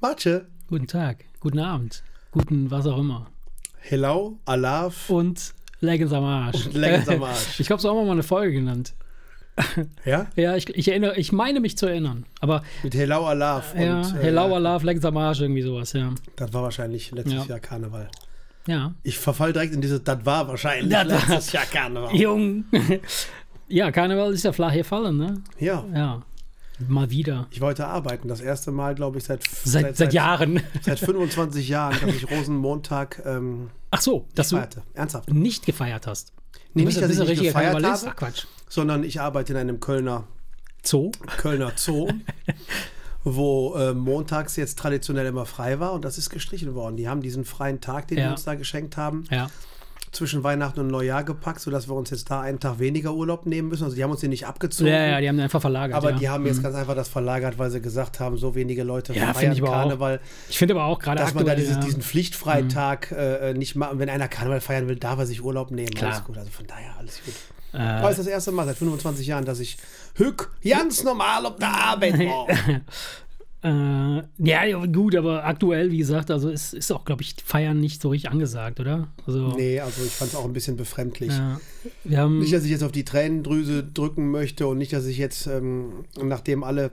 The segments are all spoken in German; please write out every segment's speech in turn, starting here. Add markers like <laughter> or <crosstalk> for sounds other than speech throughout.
Matsche. Guten Tag, guten Abend, guten was auch immer. Hello, Alaf. Und Leggings am Arsch. Und Leggings am <laughs> Arsch. Ich glaube, so haben wir mal eine Folge genannt. Ja? Ja, ich, ich erinnere, ich meine mich zu erinnern. Aber Mit Hello, Alaf. ja, und, äh, Hello, Love, Leggings am Arsch, irgendwie sowas, ja. Das war wahrscheinlich letztes Ja. Jahr Karneval. Ja. Ich verfall direkt in dieses, das war wahrscheinlich Das letztes Jahr Karneval. <laughs> Jung. ja, Karneval ist ja flach gefallen, ne? Ja. Ja. Mal wieder. Ich wollte arbeiten. Das erste Mal, glaube ich, seit, Seit, seit Jahren. Seit 25 Jahren, dass ich Rosenmontag ähm, Ach so, dass du feierte. Ernsthaft. nicht gefeiert hast. Nee, Du nicht, dass ich nicht gefeiert habe. Ach Quatsch. sondern ich arbeite in einem Kölner, Zoo? Kölner Zoo, <laughs> wo äh, montags jetzt traditionell immer frei war und das ist gestrichen worden. Die haben diesen freien Tag, den Ja. wir uns da geschenkt haben, Ja. Zwischen Weihnachten und Neujahr gepackt, sodass wir uns jetzt da einen Tag weniger Urlaub nehmen müssen. Also die haben uns den nicht abgezogen. Ja, ja, die haben den einfach verlagert. aber ja. die haben jetzt ganz einfach das verlagert, weil sie gesagt haben, so wenige Leute Ja, feiern ich aber auch. Karneval, Ich finde aber auch gerade dass man da aktuell. dieses, ja. Mhm. diesen Pflichtfreitag äh, nicht machen. Wenn einer Karneval feiern will, darf er sich Urlaub nehmen. Klar. Alles gut. Also von daher alles gut. Äh, es ist das erste Mal seit 25 Jahren, dass ich hück ganz normal auf der Arbeit war. <laughs> Äh, ja, ja, gut, aber aktuell, wie gesagt, also es ist auch, glaube ich, Feiern nicht so richtig angesagt, oder? Also, Nee, also ich fand es auch ein bisschen befremdlich. ja, Nicht, dass ich jetzt auf die Tränendrüse drücken möchte und nicht, dass ich jetzt, ähm, nachdem alle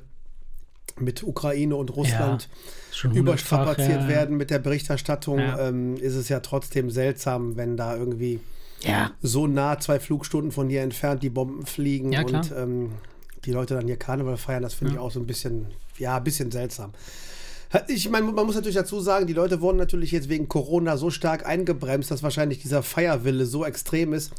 mit Ukraine und Russland schon hundertfach, überstrapaziert ja, werden mit der Berichterstattung, Ja. ähm, ist es ja trotzdem seltsam, wenn da irgendwie Ja, so nah zwei Flugstunden von hier entfernt die Bomben fliegen Ja, und ähm, die Leute dann hier Karneval feiern. Das finde ich auch so ein bisschen, ja, ein bisschen seltsam. Ich meine, man muss natürlich dazu sagen, die Leute wurden natürlich jetzt wegen Corona so stark eingebremst, dass wahrscheinlich dieser Feierwille so extrem ist.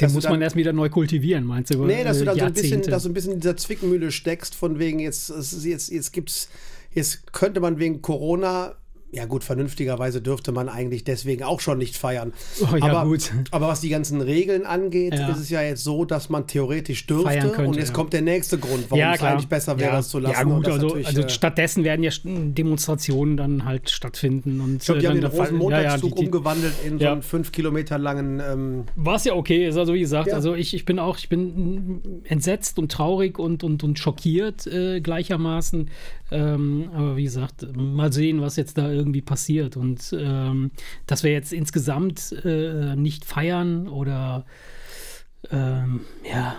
den muss dann- man erst wieder neu kultivieren, meinst du? Nee, dass du äh, dann so ein bisschen, dass du ein bisschen in dieser Zwickmühle steckst, von wegen, jetzt, jetzt, jetzt gibt's, jetzt könnte man wegen Corona, ja gut, vernünftigerweise dürfte man eigentlich deswegen auch schon nicht feiern. Oh, ja, aber, gut. aber was die ganzen Regeln angeht, Ja. ist es ja jetzt so, dass man theoretisch Feiern dürfte. könnte, und jetzt ja. kommt der nächste Grund, warum es eigentlich besser wäre, das zu lassen. Ja, gut, also, also äh, stattdessen werden ja Demonstrationen dann halt stattfinden. Und, ich glaube, die haben den Rosenmontagszug umgewandelt in so einen fünf Kilometer langen ähm, Was ja okay ist, also wie gesagt, also ich, ich bin auch, ich bin entsetzt und traurig und, und, und schockiert äh, gleichermaßen. Ähm, aber wie gesagt, mal sehen, was jetzt da irgendwie passiert. Und ähm, dass wir jetzt insgesamt äh, nicht feiern oder ähm, ja,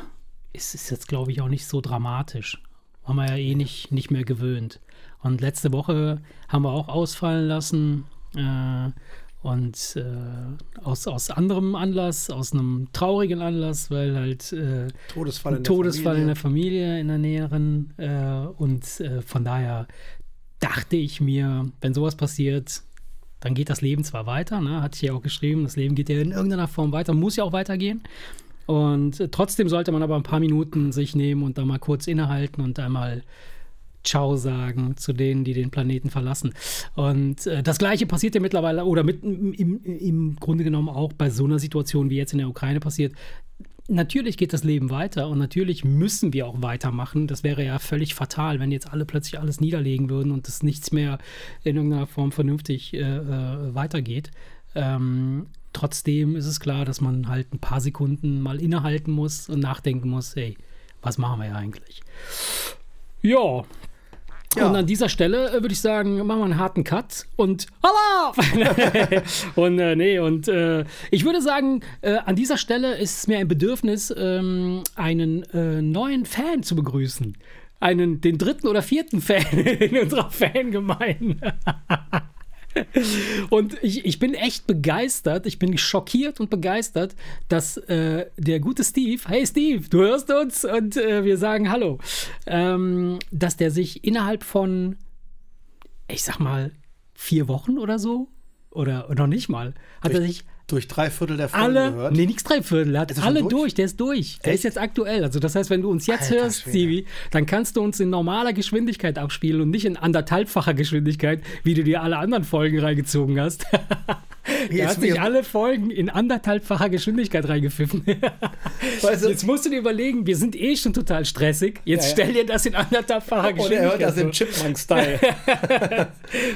ist, ist jetzt, glaube ich, auch nicht so dramatisch. Haben wir ja eh nicht, nicht mehr gewöhnt. Und letzte Woche haben wir auch ausfallen lassen. Äh, und äh, aus, aus anderem Anlass, aus einem traurigen Anlass, weil halt äh, Todesfall in der Todesfall in der Familie, in der näheren. Äh, und äh, von daher dachte ich mir, wenn sowas passiert, dann geht das Leben zwar weiter, ne? hatte ich ja auch geschrieben, das Leben geht ja in irgendeiner Form weiter, muss ja auch weitergehen. Und äh, trotzdem sollte man aber ein paar Minuten sich nehmen und da mal kurz innehalten und einmal Ciao sagen zu denen, die den Planeten verlassen. Und äh, das Gleiche passiert ja mittlerweile oder mit, im, im, Grunde genommen auch bei so einer Situation, wie jetzt in der Ukraine passiert. Natürlich geht das Leben weiter und natürlich müssen wir auch weitermachen. Das wäre ja völlig fatal, wenn jetzt alle plötzlich alles niederlegen würden und es nichts mehr in irgendeiner Form vernünftig äh, äh, weitergeht. Ähm, trotzdem ist es klar, dass man halt ein paar Sekunden mal innehalten muss und nachdenken muss, hey, was machen wir eigentlich? Ja. Ja. Und an dieser Stelle äh, würde ich sagen, machen wir einen harten Cut und Hallo! <laughs> und äh, nee, und äh, ich würde sagen, äh, an dieser Stelle ist es mir ein Bedürfnis, ähm, einen äh, neuen Fan zu begrüßen. Einen, den dritten oder vierten Fan <laughs> in unserer Fangemeinde. <laughs> <laughs> Und ich, ich bin echt begeistert, ich bin schockiert und begeistert, dass äh, der gute Steve, hey Steve, du hörst uns und äh, wir sagen Hallo, ähm, dass der sich innerhalb von, ich sag mal, vier Wochen oder so, oder noch nicht mal, hat er sich durch drei Viertel der Folge alle, gehört. nee, nichts drei Viertel, er hat alle durch? durch? der ist durch. Der Echt? ist jetzt aktuell. Also das heißt, wenn du uns jetzt Alter hörst, Schwede. Stevie, dann kannst du uns in normaler Geschwindigkeit abspielen und nicht in anderthalbfacher Geschwindigkeit, wie du dir alle anderen Folgen reingezogen hast. <laughs> <laughs> Er Jetzt hat sich alle Folgen in anderthalbfacher Geschwindigkeit reingepfiffen. Weißt <laughs> du, Jetzt musst du dir überlegen, wir sind eh schon total stressig. Jetzt Ja, ja. stell dir das in anderthalbfacher und er hört Geschwindigkeit. das im. Chipmunk-Style. <laughs>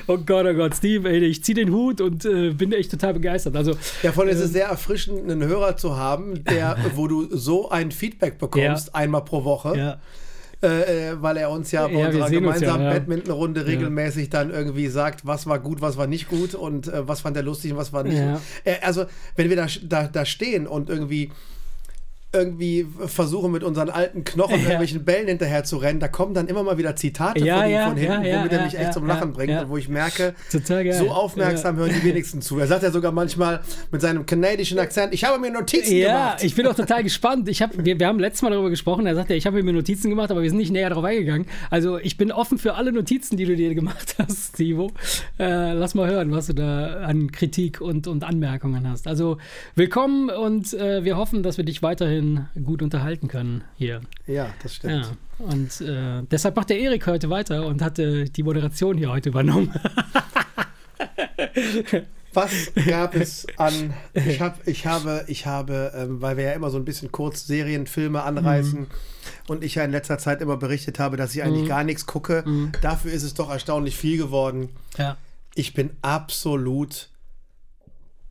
Oh Gott, oh Gott, Steve, ey, ich zieh den Hut und äh, bin echt total begeistert. Also, Ja, von es ist sehr erfrischend, einen Hörer zu haben, der, wo du so ein Feedback bekommst, einmal pro Woche. ja. Äh, äh, weil er uns ja bei Ja, unserer gemeinsamen ja. Badmintonrunde regelmäßig dann irgendwie sagt, was war gut, was war nicht gut und äh, was fand er lustig und was war nicht. Äh, also, wenn wir da, da, da stehen und irgendwie irgendwie versuchen mit unseren alten Knochen Ja. irgendwelchen Bällen hinterher zu rennen, da kommen dann immer mal wieder Zitate Ja, von ihm ja, von hinten, ja, ja, womit er ja, mich echt ja, zum ja, Lachen bringt ja. und wo ich merke, so aufmerksam hören die wenigsten zu. Er sagt ja sogar manchmal mit seinem kanadischen Akzent, ich habe mir Notizen Ja, gemacht. ich bin auch total gespannt. Ich hab, wir, wir haben letztes Mal darüber gesprochen. Er sagte, ich habe mir Notizen gemacht, aber wir sind nicht näher darauf eingegangen. Also ich bin offen für alle Notizen, die du dir gemacht hast, Stivo. Äh, lass mal hören, was du da an Kritik und, und Anmerkungen hast. Also willkommen und äh, wir hoffen, dass wir dich weiterhin gut unterhalten können hier. Ja, das stimmt. Ja. Und äh, deshalb macht der Erik heute weiter und hat äh, die Moderation hier heute übernommen. <laughs> Was gab es an? Ich, hab, ich habe, ich habe, ähm, weil wir ja immer so ein bisschen kurz Serien, Filme anreißen und ich ja in letzter Zeit immer berichtet habe, dass ich eigentlich gar nichts gucke. Dafür ist es doch erstaunlich viel geworden. ja. Ich bin absolut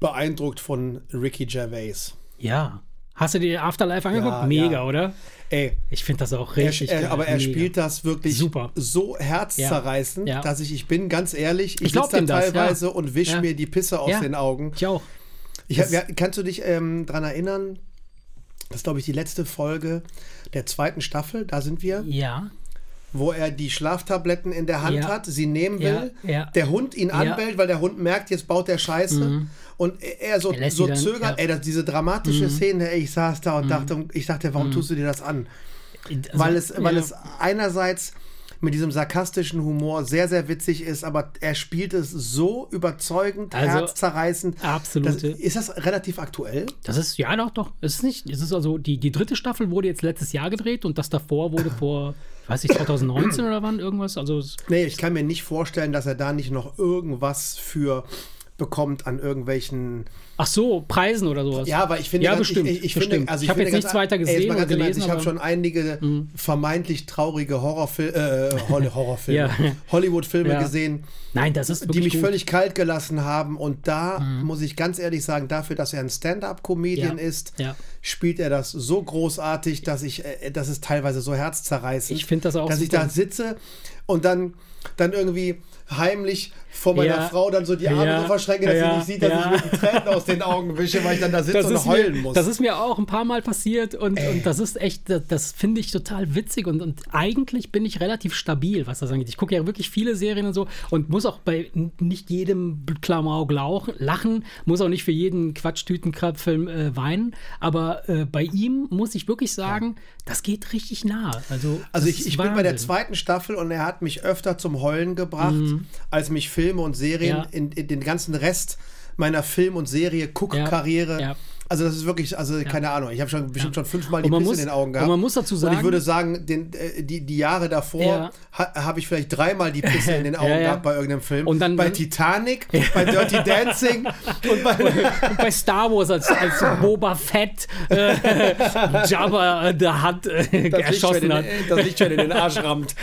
beeindruckt von Ricky Gervais. Ja. Hast du dir Afterlife angeguckt? Ja, Mega, ja. oder? Ey, Ich finde das auch er, richtig er, geil. aber er Mega. spielt das wirklich Super. so herzzerreißend, Ja. Dass ich, ich bin ganz ehrlich, ich, Ich sitze da das, teilweise ja. und wisch mir die Pisse aus den Augen. Ich auch. Ich hab, Das- ja, kannst du dich ähm, daran erinnern? Das ist, glaube ich, die letzte Folge der zweiten Staffel. Da sind wir, Ja. Wo er die Schlaftabletten in der Hand Ja. hat, sie nehmen will. Ja, ja. Der Hund ihn. Mhm. anbellt, weil der Hund merkt, jetzt baut der Scheiße. Und er so, Er so dann- zögert. Mhm. Ey, das, diese dramatische Szene, ey, ich saß da und dachte, ich dachte, warum tust du dir das an? Also, weil es, weil es einerseits mit diesem sarkastischen Humor sehr, sehr witzig ist, aber er spielt es so überzeugend, Also, herzzerreißend. Das, ist das relativ aktuell? Das ist, ja doch, doch. Es ist nicht, es ist also, die, die dritte Staffel wurde jetzt letztes Jahr gedreht und das davor wurde <laughs> vor, weiß nicht, 2019 oder wann irgendwas. Also, Nee, ich kann mir nicht vorstellen, dass er da nicht noch irgendwas für bekommt an irgendwelchen. ach so, Preisen oder sowas. Ja, aber ich finde, Ja, ganz- bestimmt, ich, ich, bestimmt. finde, also Ich ich hab finde jetzt nichts weiter ey, gesehen mal oder Ernst, gelesen, Ich habe schon einige vermeintlich traurige Horrorfilme, äh, Hol- <laughs> Horrorfilme, Ja. Hollywood-Filme Ja. gesehen, Nein, das ist die mich gut. völlig kalt gelassen haben. Und da muss ich ganz ehrlich sagen, dafür, dass er ein Stand-up-Comedian ist, spielt er das so großartig, dass ich, äh, das ist teilweise so herzzerreißend. Ich find das auch Dass ich super. da sitze und dann, dann irgendwie heimlich vor meiner Ja. Frau dann so die Arme Ja. verschränke, dass Ja. sie nicht sieht, dass Ja. ich mir die Tränen aus den Augen wische, weil ich dann da sitze und heulen mir, muss. Das ist mir auch ein paar Mal passiert und, und das ist echt, das, das finde ich total witzig und, und eigentlich bin ich relativ stabil, was das angeht. Ich gucke ja wirklich viele Serien und so und muss auch bei nicht jedem Klamauk lachen, muss auch nicht für jeden Quatschtütenkrabfilm äh, weinen, aber äh, bei ihm muss ich wirklich sagen, das geht richtig nah. Also, Also ich, ich bin bei der zweiten Staffel und er hat mich öfter zum Heulen gebracht, als mich Filme und Serien. Ja. in, in den ganzen Rest meiner Film- und Serie-Guck-Karriere. Ja. Also das ist wirklich, also keine Ahnung, ich habe schon bestimmt schon fünfmal die Und Pisse muss- in den Augen und gehabt. man muss dazu Und sagen- ich würde sagen, den, äh, die, die Jahre davor Ja. ha, habe ich vielleicht dreimal die Pisse in den <laughs> Augen Ja, ja. gehabt bei irgendeinem Film. Und dann- bei Titanic, bei Dirty Dancing <laughs> und bei... Und bei Star Wars als, als Boba Fett äh, <laughs> Jabba der hat äh, das erschossen hat. das Lichtschwert in den Arsch rammt.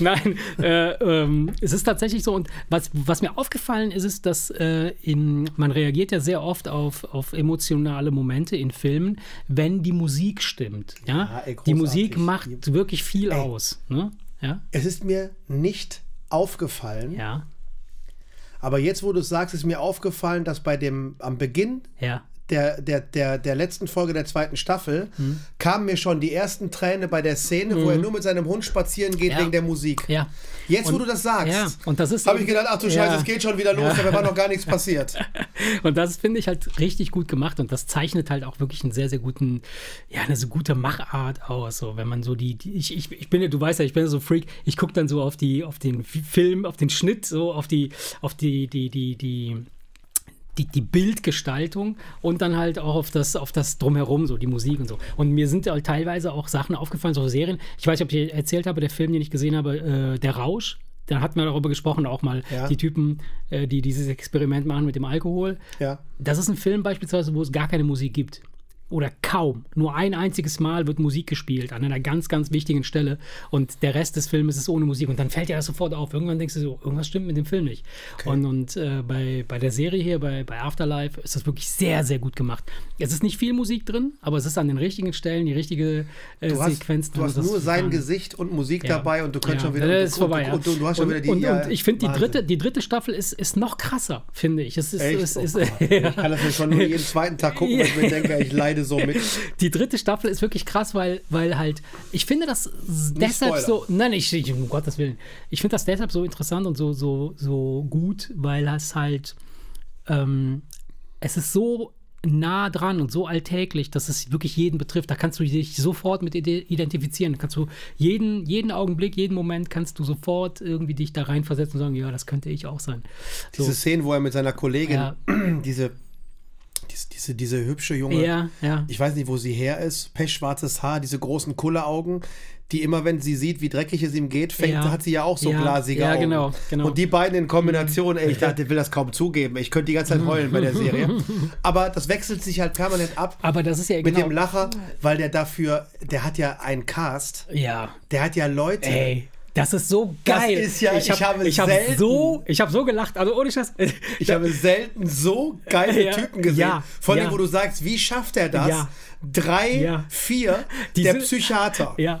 Nein, äh, ähm, es ist tatsächlich so. Und was, was mir aufgefallen ist, ist, dass äh, in, man reagiert ja sehr oft auf, auf emotionale Momente in Filmen, wenn die Musik stimmt. Ja, Ja, ey, die Musik macht wirklich viel aus. Ne? Ja, Es ist mir nicht aufgefallen, ja, aber jetzt, wo du es sagst, ist mir aufgefallen, dass bei dem, am Beginn ja. Der, der, der, der letzten Folge der zweiten Staffel kamen mir schon die ersten Tränen bei der Szene, wo er nur mit seinem Hund spazieren geht Ja. wegen der Musik. Ja. Jetzt, wo Und- du das sagst, ja, habe ich gedacht, ach du. Scheiße, es geht schon wieder los, dabei war noch gar nichts passiert. <laughs> Und das finde ich halt richtig gut gemacht und das zeichnet halt auch wirklich einen sehr, sehr guten, ja, eine so gute Machart aus. So, wenn man so die, die ich, ich, ich bin ja, du weißt ja, ich bin ja so Freak, ich gucke dann so auf die, auf den Film, auf den Schnitt, so auf die, auf die, die, die, die, die, die Bildgestaltung und dann halt auch auf das, auf das Drumherum, so die Musik und so. Und mir sind halt teilweise auch Sachen aufgefallen, so Serien. Ich weiß nicht, ob ich erzählt habe, der Film, den ich gesehen habe, äh, Der Rausch. Da hatten wir darüber gesprochen, auch mal Ja. die Typen, äh, die dieses Experiment machen mit dem Alkohol. Ja. Das ist ein Film beispielsweise, wo es gar keine Musik gibt. Oder kaum, nur ein einziges Mal wird Musik gespielt an einer ganz, ganz wichtigen Stelle und der Rest des Films ist ohne Musik und dann fällt dir das sofort auf. Irgendwann denkst du so, irgendwas stimmt mit dem Film nicht. Okay. Und, und äh, bei, bei der Serie hier, bei, bei Afterlife, ist das wirklich sehr, sehr gut gemacht. Es ist nicht viel Musik drin, aber es ist an den richtigen Stellen die richtige äh, du hast, Sequenz. Du hast nur sein Gesicht und Musik ja. dabei und du könntest ja. schon wieder. Das ist vorbei, und, und, du hast schon wieder die. Und, ja, und ich finde, die dritte, die dritte Staffel ist, ist noch krasser, finde ich. Es ist, Echt? es Oh ist, ich kann das nicht schon nur jeden zweiten Tag gucken, <laughs> weil ich mir denke, ich leide so mit. <laughs> Die dritte Staffel ist wirklich krass, weil, weil halt, ich finde das deshalb Spoiler. so, nein, ich, ich, um Gottes Willen, ich finde das deshalb so interessant und so, so, so gut, weil es halt, ähm, es ist so nah dran und so alltäglich, dass es wirklich jeden betrifft. Da kannst du dich sofort mit ide- identifizieren. Da kannst du jeden, jeden Augenblick, jeden Moment kannst du sofort irgendwie dich da reinversetzen und sagen, ja, das könnte ich auch sein. So. Diese Szene, wo er mit seiner Kollegin, Ja. <clears throat> diese, diese, diese, diese hübsche junge, Ja, ja. ich weiß nicht, wo sie her ist, pechschwarzes Haar, diese großen Kulleraugen, die immer, wenn sie sieht, wie dreckig es ihm geht, fängt, Ja. hat sie ja auch so Ja, glasige ja, Augen. genau, genau. Und die beiden in Kombination, ey, ich dachte, ich will das kaum zugeben. Ich könnte die ganze Zeit heulen bei der Serie. <laughs> Aber das wechselt sich halt permanent ab. Aber das ist ja Mit genau. dem Lacher, weil der dafür, der hat ja einen Cast, ja, der hat ja Leute. Ey, das ist so Das geil. ist ja- ich hab, habe ich hab selten- so, ich habe so gelacht. Also ohne Scheiß. <laughs> Ich habe selten so geile Ja, Typen gesehen. ja, Von ja. denen, wo du sagst, wie schafft er das? Ja. Drei, Ja. vier, Diese- der Psychiater. ja,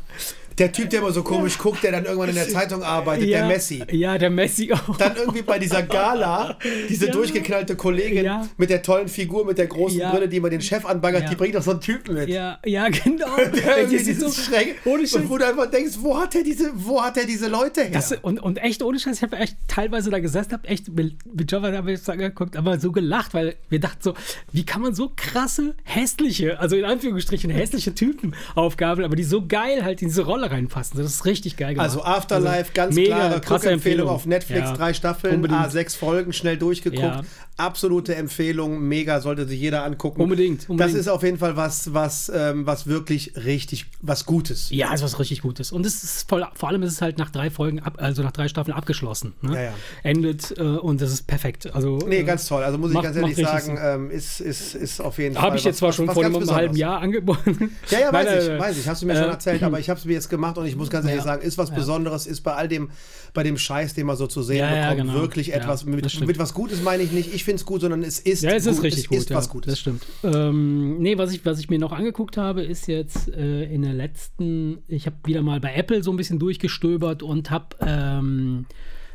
Der Typ, der immer so komisch guckt, der dann irgendwann in der Zeitung arbeitet, ja, der Messi. Ja, der Messi auch. Dann irgendwie bei dieser Gala, diese Ja. durchgeknallte Kollegin Ja. mit der tollen Figur, mit der großen. Brille, die immer den Chef anbaggert, die bringt doch so einen Typen mit. ja, ja, genau. <laughs> Der irgendwie so- Schräge, ohne Scheiß. und wo du einfach denkst, wo hat er diese, wo hat er diese Leute her? Das, und, und echt ohne Scheiß, ich habe echt teilweise da gesessen, habe echt mit, mit Java habe ich angeguckt, aber so gelacht, weil wir dachten so, wie kann man so krasse, hässliche, also in Anführungsstrichen hässliche Typen aufgabeln, aber die so geil halt diese Rolle reinpassen. Das ist richtig geil gemacht. Also Afterlife, Also ganz mega klare krasse Guckempfehlung auf Netflix, Ja, drei Staffeln, Unbedingt. A6 Folgen, schnell durchgeguckt. Ja. Absolute Empfehlung, mega, sollte sich jeder angucken. Unbedingt, unbedingt. Das ist auf jeden Fall was, was, ähm, was wirklich richtig, was Gutes. Ja, ist was richtig Gutes. Und es ist voll, vor allem ist es halt nach drei Folgen, ab, also nach drei Staffeln abgeschlossen. Ne? Ja, ja. Endet äh, und das ist perfekt. Also, Nee, äh, ganz toll. Also muss ich macht- ganz ehrlich sagen, ähm, ist, ist, ist auf jeden Fall. Habe ich jetzt zwar was- schon was vor einem halben. Jahr angeboten. Ja, ja, <laughs> weiß Nein, ich, weiß ich. Hast du mir äh, schon erzählt, <clears throat> aber ich habe es mir jetzt gemacht und ich muss ganz ehrlich Ja. sagen, ist was Ja. Besonderes, ist bei all dem, bei dem Scheiß, den man so zu sehen Ja, bekommt, genau. wirklich etwas mit, mit was Gutes meine ich nicht. Ich finde es gut, sondern es ist Ja, es ist gut. richtig es gut. ist was Gutes. Das stimmt. Ähm, nee, was ich, was ich mir noch angeguckt habe, ist jetzt äh, in der letzten, ich habe wieder mal bei Apple so ein bisschen durchgestöbert und habe ähm,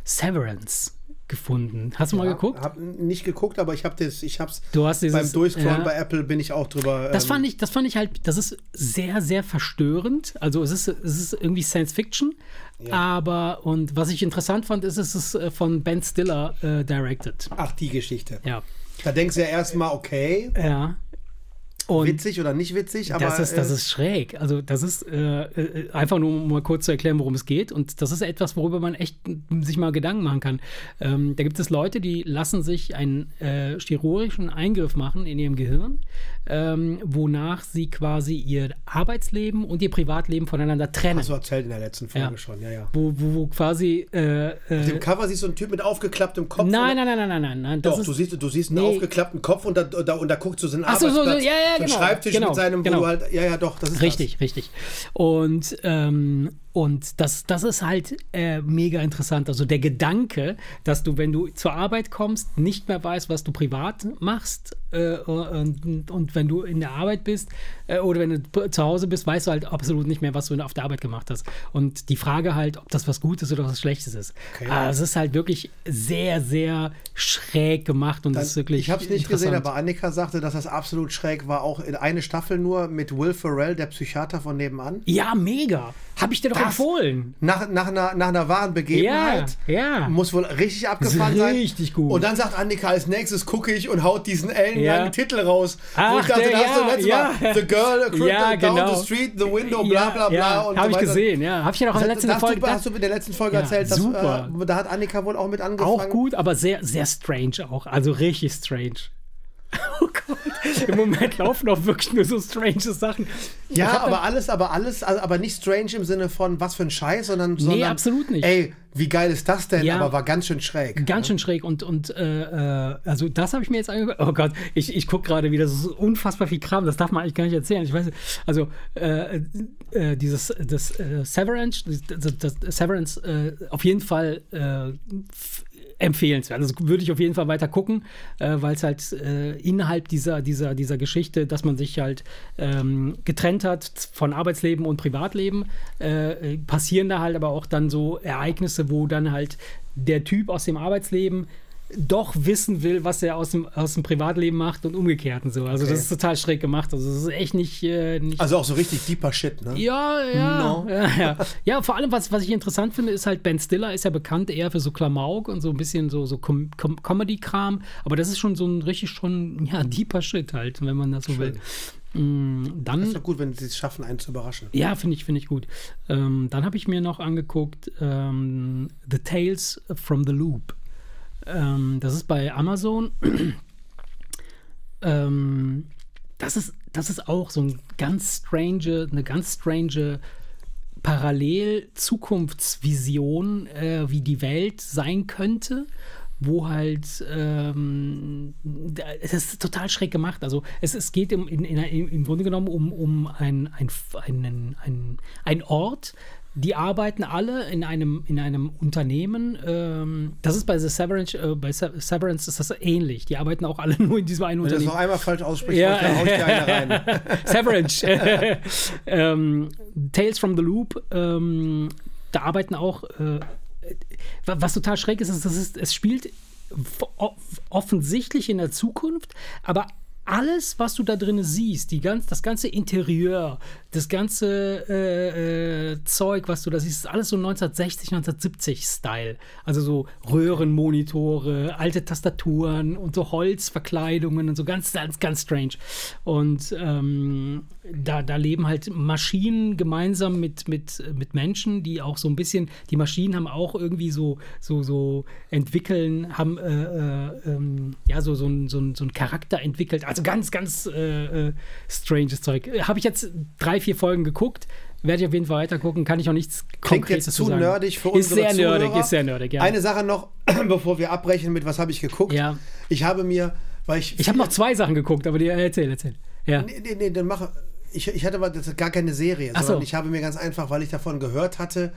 Severance gefunden. Hast du mal Ja, geguckt? Hab nicht geguckt, aber ich habe das, ich hab's Du hast dieses, beim Durchscrollen ja. bei Apple bin ich auch drüber. Das ähm, fand ich, das fand ich halt, das ist sehr, sehr verstörend. Also es ist, es ist irgendwie Science Fiction, aber und was ich interessant fand, ist, es ist äh, von Ben Stiller äh, directed. Ach, die Geschichte. Ja. Da denkst du ja erstmal, okay, Ja. Und witzig oder nicht witzig, aber. das ist, das äh, ist schräg. Also, das ist äh, äh, einfach nur um mal kurz zu erklären, worum es geht. Und das ist etwas, worüber man echt sich mal Gedanken machen kann. Ähm, da gibt es Leute, die lassen sich einen äh, chirurgischen Eingriff machen in ihrem Gehirn, ähm, wonach sie quasi ihr Arbeitsleben und ihr Privatleben voneinander trennen. Hast du erzählt in der letzten Folge Ja. schon, ja, ja. Wo, wo, wo quasi. Äh, Auf äh, dem Cover siehst du einen Typ mit aufgeklapptem Kopf. nein, nein, nein, nein, nein, nein, nein. Das Doch, ist, du siehst, du siehst einen Nee. aufgeklappten Kopf und da, da, und da guckt so so einen Ach so, so, so, ja, ja, genau. Schreibtisch Genau, mit seinem, wo genau. du halt, ja, ja, doch, das ist Richtig, richtig. Und, ähm, und das, das ist halt äh, mega interessant. Also der Gedanke, dass du, wenn du zur Arbeit kommst, nicht mehr weißt, was du privat machst. Äh, und, und wenn du in der Arbeit bist äh, oder wenn du zu Hause bist, weißt du halt absolut nicht mehr, was du auf der Arbeit gemacht hast. Und die Frage halt, ob das was Gutes oder was Schlechtes ist. Okay. Ah, es ist halt wirklich sehr, sehr schräg gemacht und das ist wirklich. ich habe es nicht gesehen, aber Annika sagte, dass das absolut schräg war. Auch in eine Staffel nur mit Will Ferrell, der Psychiater von nebenan. Ja, mega. Habe ich dir doch empfohlen. Nach, nach, einer, nach einer wahren Begebenheit. Ja, ja. Muss wohl richtig abgefahren sein. Richtig gut. Und dann sagt Annika, als nächstes gucke ich und haut diesen ellenlangen Ja. Titel raus. wo Ach, ich dachte, der- hast du ja, letztes. Mal The Girl <laughs> a down genau. the street, the window, bla bla bla. Und habe so ich gesehen, ja. Habe ich ja noch in der letzten Folge. du, hast du in der letzten Folge erzählt, dass, super. äh, da hat Annika wohl auch mit angefangen. auch gut, aber sehr, sehr strange auch. Also richtig strange. Oh Gott. Im Moment laufen auch wirklich nur so strange Sachen. Ja, aber alles, aber alles, also, aber nicht strange im Sinne von was für ein Scheiß, sondern, Nee, sondern absolut nicht. Ey, wie geil ist das denn? Ja. Aber war ganz schön schräg. Ganz schön schräg und, und äh, äh, also das habe ich mir jetzt angeguckt. Oh Gott, ich, ich gucke gerade wieder so unfassbar viel Kram, das darf man eigentlich gar nicht erzählen. Ich weiß nicht, also äh, äh, dieses das, äh, Severance, das, das Severance äh, auf jeden Fall äh, empfehlenswert. Also würde ich auf jeden Fall weiter gucken, äh, weil es halt äh, innerhalb dieser, dieser, dieser Geschichte, dass man sich halt ähm, getrennt hat von Arbeitsleben und Privatleben, äh, äh, passieren da halt aber auch dann so Ereignisse, wo dann halt der Typ aus dem Arbeitsleben doch wissen will, was er aus dem, aus dem Privatleben macht und umgekehrt und so. Also Okay. das ist total schräg gemacht. Also das ist echt nicht, äh, nicht Also auch so richtig deeper Shit, ne? ja, ja, No. <laughs> ja, ja. Ja, vor allem, was, was ich interessant finde, ist halt, Ben Stiller ist ja bekannt eher für so Klamauk und so ein bisschen so, so Com Com Comedy-Kram, aber das ist schon so ein richtig schon, ja, deeper Shit halt, wenn man das so will. Mm, Das Dann, ist doch gut, wenn sie es schaffen, einen zu überraschen. ja, finde ich, finde ich gut. Ähm, dann habe ich mir noch angeguckt ähm, The Tales from the Loop. Ähm, das ist bei Amazon. ähm, das, ist, das ist auch so ein ganz strange, eine ganz strange Parallel-Zukunftsvision, äh, wie die Welt sein könnte, wo halt ähm, es ist total schräg gemacht. Also es, es geht im, in, in, im Grunde genommen um, um ein, ein, einen, ein, ein Ort, die arbeiten alle in einem, in einem Unternehmen. Ähm, das ist bei The Severance, äh, bei Se- Severance ist das ähnlich. Die arbeiten auch alle <laughs> nur in diesem einen Wenn du das Unternehmen. noch einmal falsch aussprichst, Ja. dann hau ich dir eine rein. <laughs> Severance. <laughs> ähm, Tales from the Loop. Ähm, da arbeiten auch. Äh, wa- was total schräg ist, ist, dass es, es spielt offensichtlich in der Zukunft, aber alles, was du da drin siehst, die ganz, das ganze Interieur, das ganze äh, äh, Zeug, was du da siehst, ist alles so 1960, 1970 Style. Also so Röhrenmonitore, alte Tastaturen und so Holzverkleidungen und so ganz, ganz, ganz strange. Und ähm, da, da leben halt Maschinen gemeinsam mit, mit, mit Menschen, die auch so ein bisschen, die Maschinen haben auch irgendwie so, so, so entwickeln, haben äh, äh, ähm, ja so, so, ein, so, so einen Charakter entwickelt. Also ganz, ganz äh, äh, stranges Zeug. Habe ich jetzt drei, vier Folgen geguckt. Werde ich auf jeden Fall weiter gucken, kann ich auch nichts Klingt Konkretes jetzt zu sagen. nerdig für Ist unsere sehr Zuhörer. nerdig, ist sehr nerdig, ja. Eine Sache noch, <clears throat> bevor wir abbrechen mit was habe ich geguckt. Ja. Ich habe mir, weil ich. ich habe noch zwei Sachen geguckt, aber die erzähl, erzähl. Ja. Nee, nee, nee, dann mache. Ich, ich hatte aber das ist gar keine Serie, Ach so. sondern ich habe mir ganz einfach, weil ich davon gehört hatte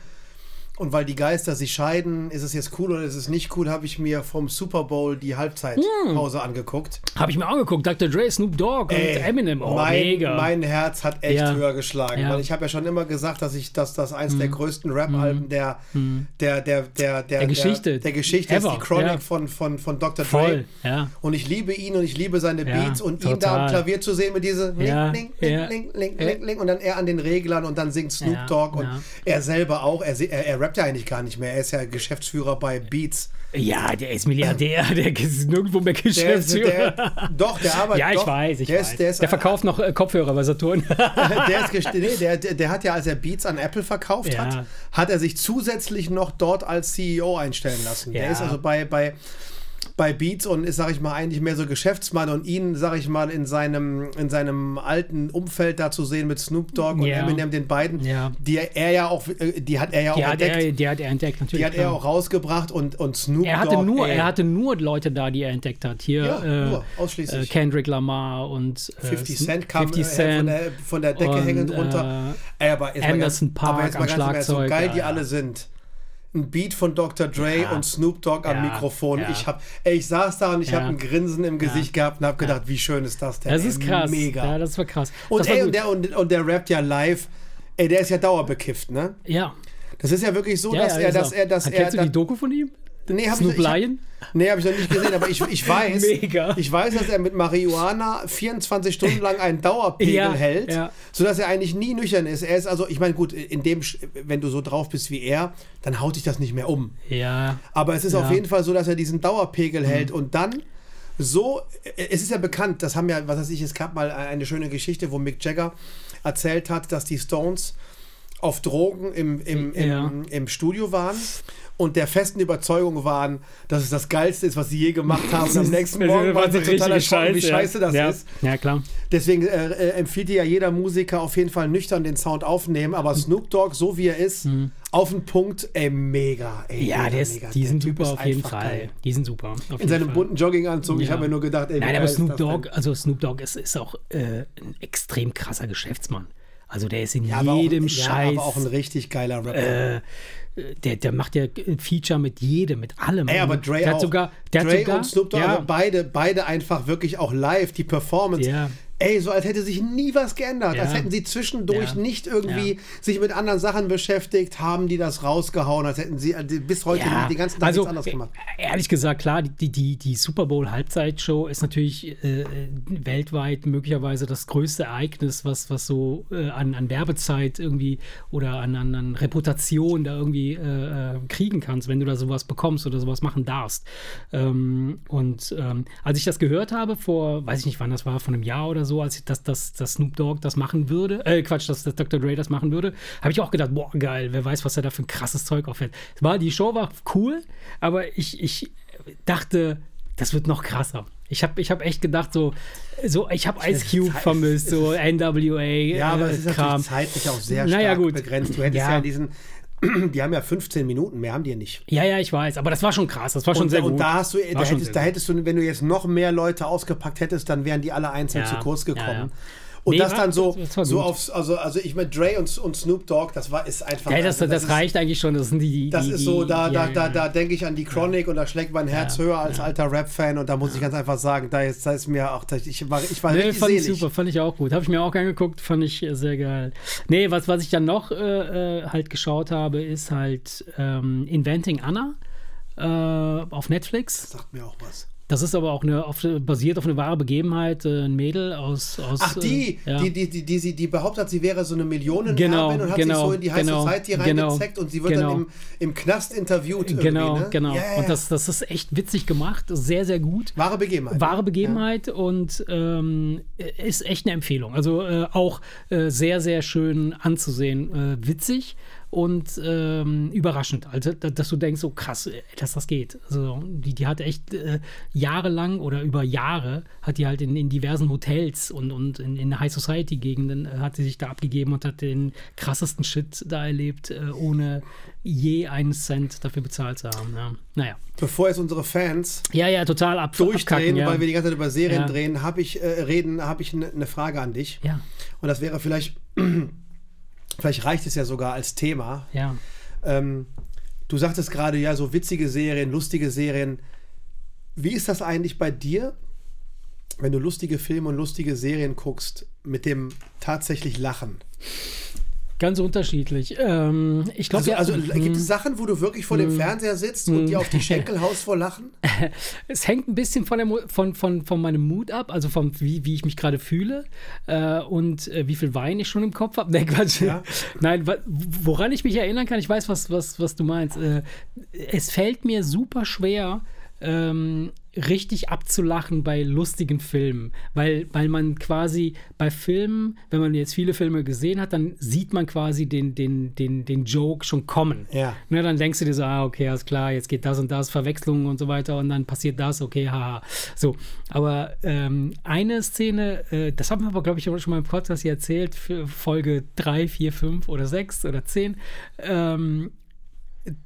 und weil die Geister sich scheiden, ist es jetzt cool oder ist es nicht cool, habe ich mir vom Super Bowl die Halbzeitpause Hm. angeguckt. Habe ich mir angeguckt. Dr. Dre, Snoop Dogg und Ey, Eminem. Oh, mein, mega. mein Herz hat echt Ja. höher geschlagen, Ja. Weil ich habe ja schon immer gesagt, dass ich, dass das eins der größten Rap-Alben der, der, der, der, der, Geschichte. der, der Geschichte ist die Chronic Ja. von, von, von Dr. Dre. Voll, ja. Und ich liebe ihn und ich liebe seine Beats und ihn da total. am Klavier zu sehen mit diese Link, Link. Link, Link, Link. Link, Link und dann er an den Reglern und dann singt Snoop Dogg und er selber auch. Er, er, er rappt ja eigentlich gar nicht mehr. Er ist ja Geschäftsführer bei Beats. Ja, der ist Milliardär, der ist nirgendwo mehr Der Geschäftsführer. der, doch, der arbeitet. ja, ich doch, weiß, ich der weiß. Ist, der, ist, der verkauft noch äh, Kopfhörer bei Saturn. <laughs> der, ist nee, der, der, der hat ja, als er Beats an Apple verkauft Ja. hat, hat er sich zusätzlich noch dort als CEO einstellen lassen. Der Ja. ist also bei, bei, bei Beats und ist, sag ich mal, eigentlich mehr so Geschäftsmann und ihn, sag ich mal, in seinem, in seinem alten Umfeld da zu sehen mit Snoop Dogg und. Eminem, den beiden, Ja. die er ja auch, äh, die hat er ja auch Die hat, entdeckt. er, die hat er entdeckt, natürlich. die hat er auch rausgebracht und, und Snoop Er hatte, Dogg, nur, ey, er hatte nur Leute da, die er entdeckt hat. Hier Ja, äh, nur, ausschließlich. Äh, Kendrick Lamar und äh, 50 Cent kam 50 äh, von, Cent der, von der Decke und, hängend runter. äh, aber jetzt mal Anderson ganz, Park aber jetzt mal am ganz im Ernst, so Schlagzeug, geil ja, die alle sind. Ein Beat von Dr. Dre Ja. und Snoop Dogg am Ja, Mikrofon. ja. Ich hab, ey, ich saß da und ich habe ein Grinsen im Gesicht gehabt und habe gedacht, wie schön ist das denn? Das ey, ist krass. Mega. Ja, das war krass. und, das ey, und, der, und, und der rappt ja live. Ey, der ist ja dauerbekifft, ne? ja. Das ist ja wirklich so, dass er, dass er. er, dass Kennst er. du die Doku von ihm? Nee, hab Snoop ich, ich hab, Lion? nee, habe ich noch nicht gesehen, aber ich, <laughs> ich weiß, Mega. ich weiß, dass er mit Marihuana 24 Stunden lang einen Dauerpegel Ja, hält, ja. sodass er eigentlich nie nüchtern ist. Er ist also, ich meine, gut, in dem, wenn du so drauf bist wie er, dann haut dich das nicht mehr um. Ja. Aber es ist Ja. Mhm. auf jeden Fall so, dass er diesen Dauerpegel hält und dann so, es ist ja bekannt, das haben ja, was weiß ich, es gab mal eine schöne Geschichte, wo Mick Jagger erzählt hat, dass die Stones auf Drogen im, im, im, Ja. im Studio waren und der festen Überzeugung waren, dass es das Geilste ist, was sie je gemacht haben. Und am <laughs> nächsten Morgen waren sie total erschrocken, wie scheiße das ja. ist. Ja, klar. Deswegen äh, äh, empfiehlt dir ja jeder Musiker auf jeden Fall nüchtern den Sound aufnehmen, aber Snoop Dogg, so wie er ist, auf den Punkt, ey, mega. Ey, Mhm. Ja, mega, der ist, mega. die Der sind Typ super auf jeden Fall. geil. Die sind super. In seinem Fall. bunten Jogginganzug, ich Ja. habe mir nur gedacht, ey, Nein, aber Snoop? Dogg, also Snoop Dogg ist, ist auch äh, ein extrem krasser Geschäftsmann. Also der ist in Ja, jedem auch, Scheiß. Ja, aber auch ein richtig geiler Rapper. äh, der, der macht ja ein Feature mit jedem, mit allem. Ey, aber Dre der auch. hat sogar, der Dre hat sogar, und Snoop Dogg, ja, beide, beide einfach wirklich auch live, die Performance. Ja. Ey, so als hätte sich nie was geändert. Ja. Als hätten sie zwischendurch Ja. nicht irgendwie Ja. sich mit anderen Sachen beschäftigt, haben die das rausgehauen, als hätten sie äh, bis heute den ganzen Tag also, nichts gemacht. äh, Ehrlich gesagt, klar, die, die, die Super Bowl Halbzeitshow ist natürlich äh, weltweit möglicherweise das größte Ereignis, was, was so äh, an, an Werbezeit irgendwie oder an, an, an Reputation da irgendwie äh, äh, kriegen kannst, wenn du da sowas bekommst oder sowas machen darfst. Ähm, und ähm, als ich das gehört habe, vor, weiß ich nicht wann das war, vor einem Jahr oder so, als ich das, das, das Snoop Dogg das machen würde, äh, Quatsch, dass das Dr. Dre das machen würde, habe ich auch gedacht, boah, geil, wer weiß, was er da für ein krasses Zeug auffällt. Es war, die Show war cool, aber ich, ich dachte, das wird noch krasser. Ich habe ich hab echt gedacht, so, so ich habe Ice Cube ist- vermisst, so NWA. Ja, aber äh, es ist Kram. natürlich zeitlich auch sehr Naja, stark gut. begrenzt. Du hättest ja, Ja. diesen, die haben ja 15 Minuten, mehr haben die ja nicht. Ja, ja, ich weiß, aber das war schon krass, das war schon Und, sehr und gut. da hast du, da hättest, da hättest du, wenn du jetzt noch mehr Leute ausgepackt hättest, dann wären die alle einzeln Ja, zu kurz ja, gekommen. ja. Und Nee, das dann so, das so aufs, also, also ich meine, Dre und, und Snoop Dogg, das war, ist einfach. Ja, das, also, das, ist- reicht eigentlich schon. Das sind die, die Das ist so, da, die, da, ja, da, ja. da denke ich an die Chronic und da schlägt mein Herz höher als alter Rap-Fan und da muss ich ganz einfach sagen, da ist, da ist mir auch, ich war, ich war Nee, richtig fand ich selig. super, fand ich auch gut. Habe ich mir auch angeguckt, fand ich äh, sehr geil. Nee, was, was ich dann noch äh, äh, halt geschaut habe, ist halt ähm, Inventing Anna äh, auf Netflix. Sagt mir auch was. Das ist aber auch eine, auf, basiert auf eine wahre Begebenheit. Äh, ein Mädel aus. aus Ach, die, äh, ja. die, die, die, die, sie- die behauptet hat, sie wäre so eine Millionenerbin Genau, und hat genau, sich so in die High genau, Society genau, reingezeckt und sie wird genau. dann im, im Knast interviewt. Irgendwie, Genau, ne? genau. Ja, ja, ja. Und das, das ist echt witzig gemacht, sehr, sehr gut. Wahre Begebenheit. Wahre Begebenheit und ähm, ist echt eine Empfehlung. Also äh, auch äh, sehr, sehr schön anzusehen. Äh, witzig und ähm, überraschend. Also, da- dass du denkst, so krass, äh, dass das geht. Also, die, die hat echt äh, jahrelang oder über Jahre hat die halt in, in diversen Hotels und, und in, in High Society-Gegenden äh, hat sie sich da abgegeben und hat den krassesten Shit da erlebt, äh, ohne je einen Cent dafür bezahlt zu haben. Ja. Naja. Bevor jetzt unsere Fans Ja, ja, total ab, durchdrehen, abkacken, ja. weil wir die ganze Zeit über Serien drehen, habe ich, äh, reden, habe ich eine Frage an dich. Ja, Und das wäre vielleicht, vielleicht reicht es ja sogar als Thema. ja. Ähm, du sagtest gerade, ja, so witzige Serien, lustige Serien. Wie ist das eigentlich bei dir, wenn du lustige Filme und lustige Serien guckst, mit dem tatsächlich Lachen? Ganz unterschiedlich. Ähm, ich glaube, Also, also mm, gibt es Sachen, wo du wirklich vor dem Fernseher sitzt und dir auf die <laughs> Schenkel haust vor Lachen? <laughs> es hängt ein bisschen von, der, von, von, von meinem Mut ab, also von wie, wie ich mich gerade fühle äh, und äh, wie viel Wein ich schon im Kopf habe. <laughs> Nein, Quatsch. Ja. Nein, woran ich mich erinnern kann, ich weiß, was, was, was du meinst. Äh, es fällt mir super schwer, ähm, richtig abzulachen bei lustigen Filmen, weil, weil man quasi bei Filmen, wenn man jetzt viele Filme gesehen hat, dann sieht man quasi den, den, den, den Joke schon kommen. Ja. Ne, dann denkst du dir so, ah, okay, alles klar, jetzt geht das und das, Verwechslungen und so weiter und dann passiert das, okay, haha. So, aber ähm, eine Szene, äh, das haben wir aber, glaube ich, schon mal im Podcast hier erzählt, für Folge 3, 4, 5 oder 6 oder 10, ähm,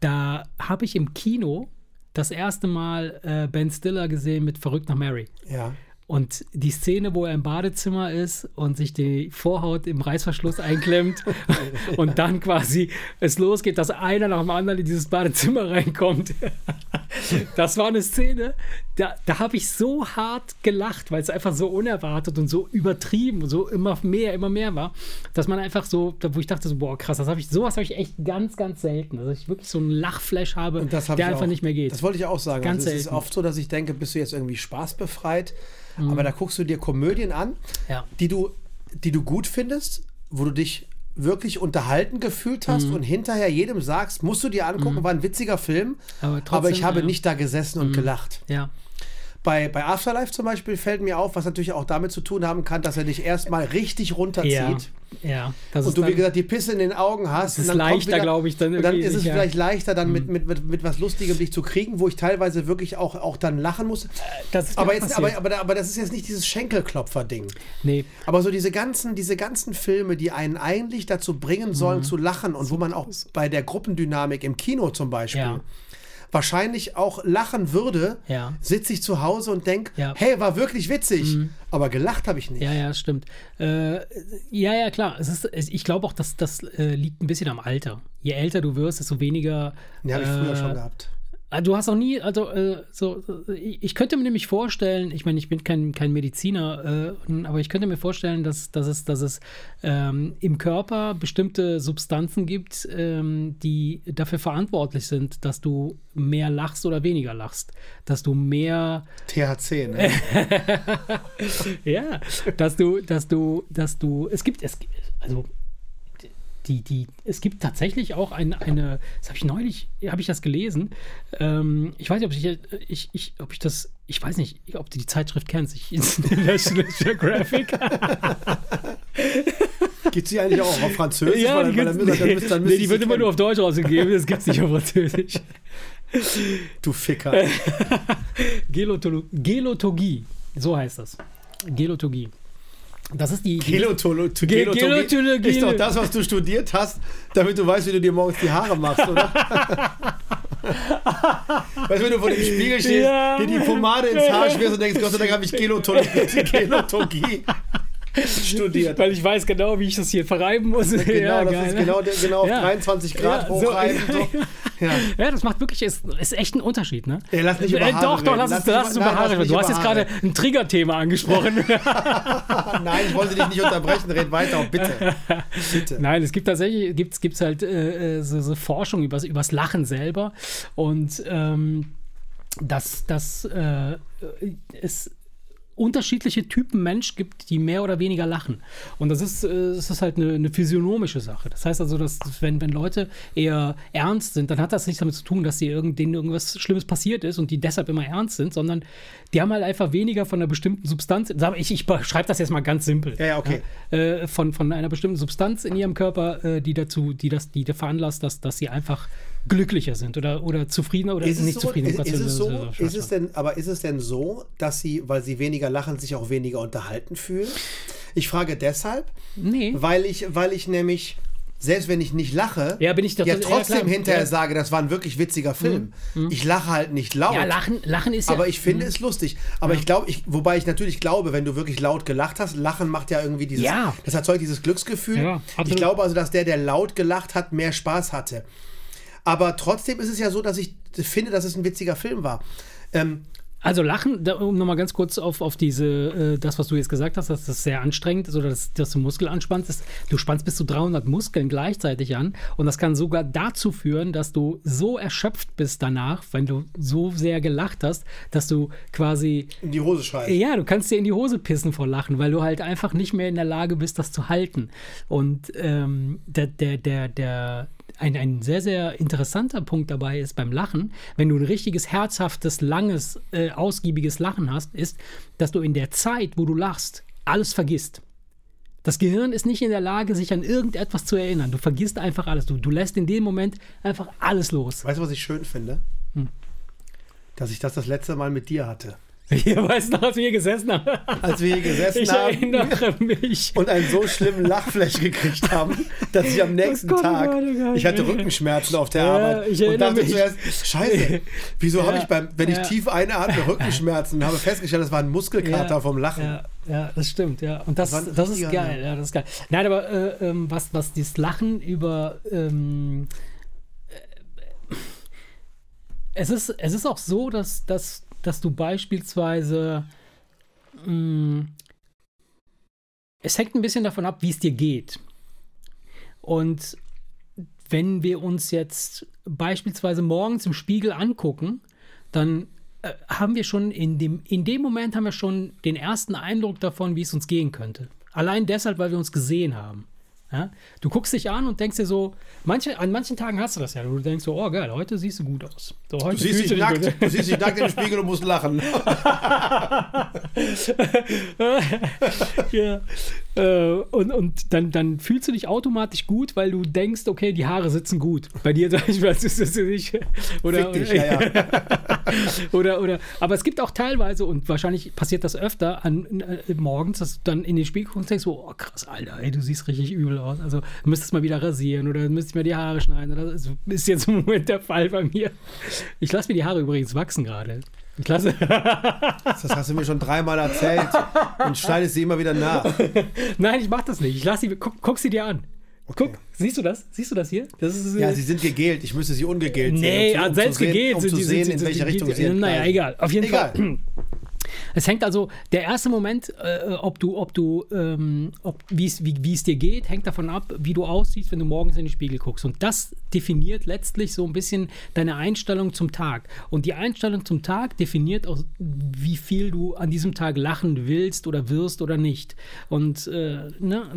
da habe ich im Kino das erste Mal äh, Ben Stiller gesehen mit Verrückt nach Mary. Ja. Und die Szene, wo er im Badezimmer ist und sich die Vorhaut im Reißverschluss einklemmt <laughs> und dann quasi es losgeht, dass einer nach dem anderen in dieses Badezimmer reinkommt. Das war eine Szene, da, da habe ich so hart gelacht, weil es einfach so unerwartet und so übertrieben und so immer mehr, immer mehr war, dass man einfach so, wo ich dachte so, boah, krass, das habe ich, sowas habe ich echt ganz, ganz selten. Dass ich wirklich so einen Lachflash habe, Und das hab der einfach auch. nicht mehr geht. Das wollte ich auch sagen. Ganz also es ist selten. oft so, dass ich denke, bist du jetzt irgendwie spaßbefreit, aber da guckst du dir Komödien an, Ja. die du, die du gut findest, wo du dich wirklich unterhalten gefühlt Mhm. hast und hinterher jedem sagst, musst du dir angucken, war ein witziger Film, Aber aber, trotzdem, ich habe ja. nicht da gesessen und gelacht. Ja. Bei, bei Afterlife zum Beispiel fällt mir auf, was natürlich auch damit zu tun haben kann, dass er dich erstmal richtig runterzieht. Ja, ja. Das und du, wie gesagt, die Pisse in den Augen hast. Das ist und dann kommt leichter, glaube ich, dann Und dann ist es vielleicht leichter, dann mit, mit, mit, mit was Lustigem dich zu kriegen, wo ich teilweise wirklich auch, auch dann lachen muss. Das ist aber, auch jetzt, aber, aber, aber das ist jetzt nicht dieses Schenkelklopfer-Ding. Nee, Aber so diese ganzen, diese ganzen Filme, die einen eigentlich dazu bringen Mhm. sollen zu lachen und wo man auch bei der Gruppendynamik im Kino zum Beispiel Ja. Wahrscheinlich auch lachen würde, Ja. sitze ich zu Hause und denke, Ja. Mhm. hey, war wirklich witzig. Aber gelacht habe ich nicht. Ja, ja, stimmt. Äh, ja, ja, klar. Es ist, ich glaube auch, dass das äh, liegt ein bisschen am Alter. Je älter du wirst, desto weniger. Die habe ich früher äh, schon gehabt. Ah, Du hast auch nie, also äh, so, äh, ich könnte mir nämlich vorstellen, ich meine, ich bin kein, kein Mediziner, äh, aber ich könnte mir vorstellen, dass, dass es, dass es ähm, im Körper bestimmte Substanzen gibt, ähm, die dafür verantwortlich sind, dass du mehr lachst oder weniger lachst. Dass du mehr THC, ne? <laughs> ja, dass du, dass du, dass du, es gibt, es, also die, die, es gibt tatsächlich auch ein, eine, das habe ich neulich, habe ich das gelesen. Ähm, ich weiß nicht, ob ich, ich, ich, ob ich das, ich weiß nicht, ob du die Zeitschrift kennst. Ich, <laughs> National Geographic. <laughs> Gibt sie eigentlich auch auf Französisch? ja, Weil- die, weil dann dann müsste- dann nee, die wird immer nur auf Deutsch rausgegeben, das gibt es nicht auf Französisch. <laughs> Du Ficker. Gelotogie, so heißt das. Gelotogie. Das ist die. die Gelotolo- Ge- Gelotologie Gelotologie. ist doch das, was du studiert hast, damit du weißt, wie du dir morgens die Haare machst, oder? <laughs> weißt du, wenn du vor dem Spiegel stehst, Ja. dir die Pomade ins Haar schmierst und denkst, Gott sei Dank habe ich <laughs> Gelotologie, Gelotologie <laughs> studiert. Weil ich weiß genau, wie ich das hier verreiben muss. Genau, <laughs> ja, das geil, ist genau, genau auf Ja. 23 Grad Ja, so- hochreiben. So, Ja. Ja, das macht wirklich, ist, ist echt ein Unterschied, ne? Ja, lass nicht über Äh, Haare Doch, doch, reden. lass, Lass nicht lass uns über- Haare lass reden. Du hast jetzt gerade ein Triggerthema angesprochen. <laughs> Nein, ich wollte dich nicht unterbrechen, red weiter, oh, bitte. Bitte. Nein, es gibt tatsächlich, gibt's, gibt's halt äh, äh, so, so Forschung übers, übers Lachen selber und ähm, dass, dass äh, es unterschiedliche Typen Mensch gibt, die mehr oder weniger lachen. Und das ist, äh, das ist halt eine, eine physiognomische Sache. Das heißt also, dass wenn, wenn Leute eher ernst sind, dann hat das nichts damit zu tun, dass sie irgend, denen irgendwas Schlimmes passiert ist und die deshalb immer ernst sind, sondern die haben halt einfach weniger von einer bestimmten Substanz. Ich, ich schreibe das jetzt mal ganz simpel. Ja, ja, okay. Äh, von, von einer bestimmten Substanz in ihrem Körper, äh, die dazu, die das, die veranlasst, dass, dass sie einfach glücklicher sind oder, oder zufriedener oder Ist es, nicht so, zufrieden. ist, ist es so, ist es denn, aber ist es denn so, dass sie, weil sie weniger lachen, sich auch weniger unterhalten fühlen? Ich frage deshalb, Nee. weil ich, weil ich nämlich, selbst wenn ich nicht lache, Ja, bin ich doch- ja ja, trotzdem klar. hinterher Ja. sage, das war ein wirklich witziger Film. Ich lache halt nicht laut. Ja, Lachen, Lachen ist ja. Aber ich finde es lustig. Aber ich glaube, ich, wobei ich natürlich glaube, wenn du wirklich laut gelacht hast, Lachen macht ja irgendwie dieses, Ja. das erzeugt dieses Glücksgefühl. Ja, ich glaube also, dass der, der laut gelacht hat, mehr Spaß hatte. Aber trotzdem ist es ja so, dass ich finde, dass es ein witziger Film war. Ähm, Also Lachen, da, um nochmal ganz kurz auf, auf diese, äh, das, was du jetzt gesagt hast, dass das sehr anstrengend ist oder dass, dass du Muskel anspannst. Ist, du spannst bis zu 300 Muskeln gleichzeitig an und das kann sogar dazu führen, dass du so erschöpft bist danach, wenn du so sehr gelacht hast, dass du quasi in die Hose scheißen. Ja, du kannst dir in die Hose pissen vor Lachen, weil du halt einfach nicht mehr in der Lage bist, das zu halten. Und ähm, der, der, der, der, ein, ein sehr, sehr interessanter Punkt dabei ist beim Lachen, wenn du ein richtiges, herzhaftes, langes, äh, ausgiebiges Lachen hast, ist, dass du in der Zeit, wo du lachst, alles vergisst. Das Gehirn ist nicht in der Lage, sich an irgendetwas zu erinnern. Du vergisst einfach alles. Du, du lässt in dem Moment einfach alles los. Weißt du, was ich schön finde? Hm. Dass ich das das letzte Mal mit dir hatte. <laughs> Ihr weißt noch, als wir hier gesessen haben. Als wir hier gesessen Ich haben erinnere mich. und einen so schlimmen Lachflash gekriegt haben, dass ich am nächsten Gott, oh Tag, oh ich hatte Rückenschmerzen auf der Ja, Arbeit ich und dachte mich. zuerst, scheiße, <laughs> wieso habe Ja, ich beim, wenn ich ja. tief einatme, Rückenschmerzen und habe festgestellt, das war ein Muskelkater vom Lachen. Ja, das stimmt, ja. Und das, Das das ist geil, ja. ja, das ist geil. Nein, aber äh, ähm, was, was dieses Lachen über ähm, äh, es ist, es ist auch so, dass, dass, dass du beispielsweise mh, es hängt ein bisschen davon ab, wie es dir geht. Und wenn wir uns jetzt beispielsweise morgens im Spiegel angucken, dann äh, haben wir schon in dem, in dem Moment haben wir schon den ersten Eindruck davon, wie es uns gehen könnte. Allein deshalb, weil wir uns gesehen haben. Ja? Du guckst dich an und denkst dir so, manche, an manchen Tagen hast du das ja. Du denkst so, oh geil, heute siehst du gut aus. So, heute Du siehst, dich nackt, gut. du siehst dich nackt im Spiegel und musst lachen. <laughs> <laughs> ja. Äh, und und dann, dann fühlst du dich automatisch gut, weil du denkst, okay, die Haare sitzen gut. Bei dir <laughs> zum Beispiel ist das nicht. Oder, dich, ja, ja. <laughs> oder, oder, aber es gibt auch teilweise, und wahrscheinlich passiert das öfter, an, äh, morgens, dass du dann in den Spiegel guckst und denkst, so, oh krass, Alter, ey, du siehst richtig übel aus. Also du müsstest mal wieder rasieren oder müsstest mal die Haare schneiden. Oder, das ist jetzt im Moment der Fall bei mir. Ich lasse mir die Haare übrigens wachsen gerade. Ich lasse. Das hast du mir schon dreimal erzählt und schneidest sie immer wieder nach. Nein, ich mach das nicht. Ich lass sie, guck, guck sie dir an. Guck, siehst du das? Siehst du das hier? Das ist, Ja, sie sind gegelt. Ich müsste sie ungegelt Nee, sehen. zu- um selbst zu sehen, gegelt Um sind zu die- sehen, sind- in welche Richtung sie. Naja, egal. Auf jeden Egal. Fall. Es hängt also, der erste Moment, äh, ob du, ob du, ähm, wie es dir geht, hängt davon ab, wie du aussiehst, wenn du morgens in den Spiegel guckst. Und das definiert letztlich so ein bisschen deine Einstellung zum Tag. Und die Einstellung zum Tag definiert auch, wie viel du an diesem Tag lachen willst oder wirst oder nicht. Und äh, ne,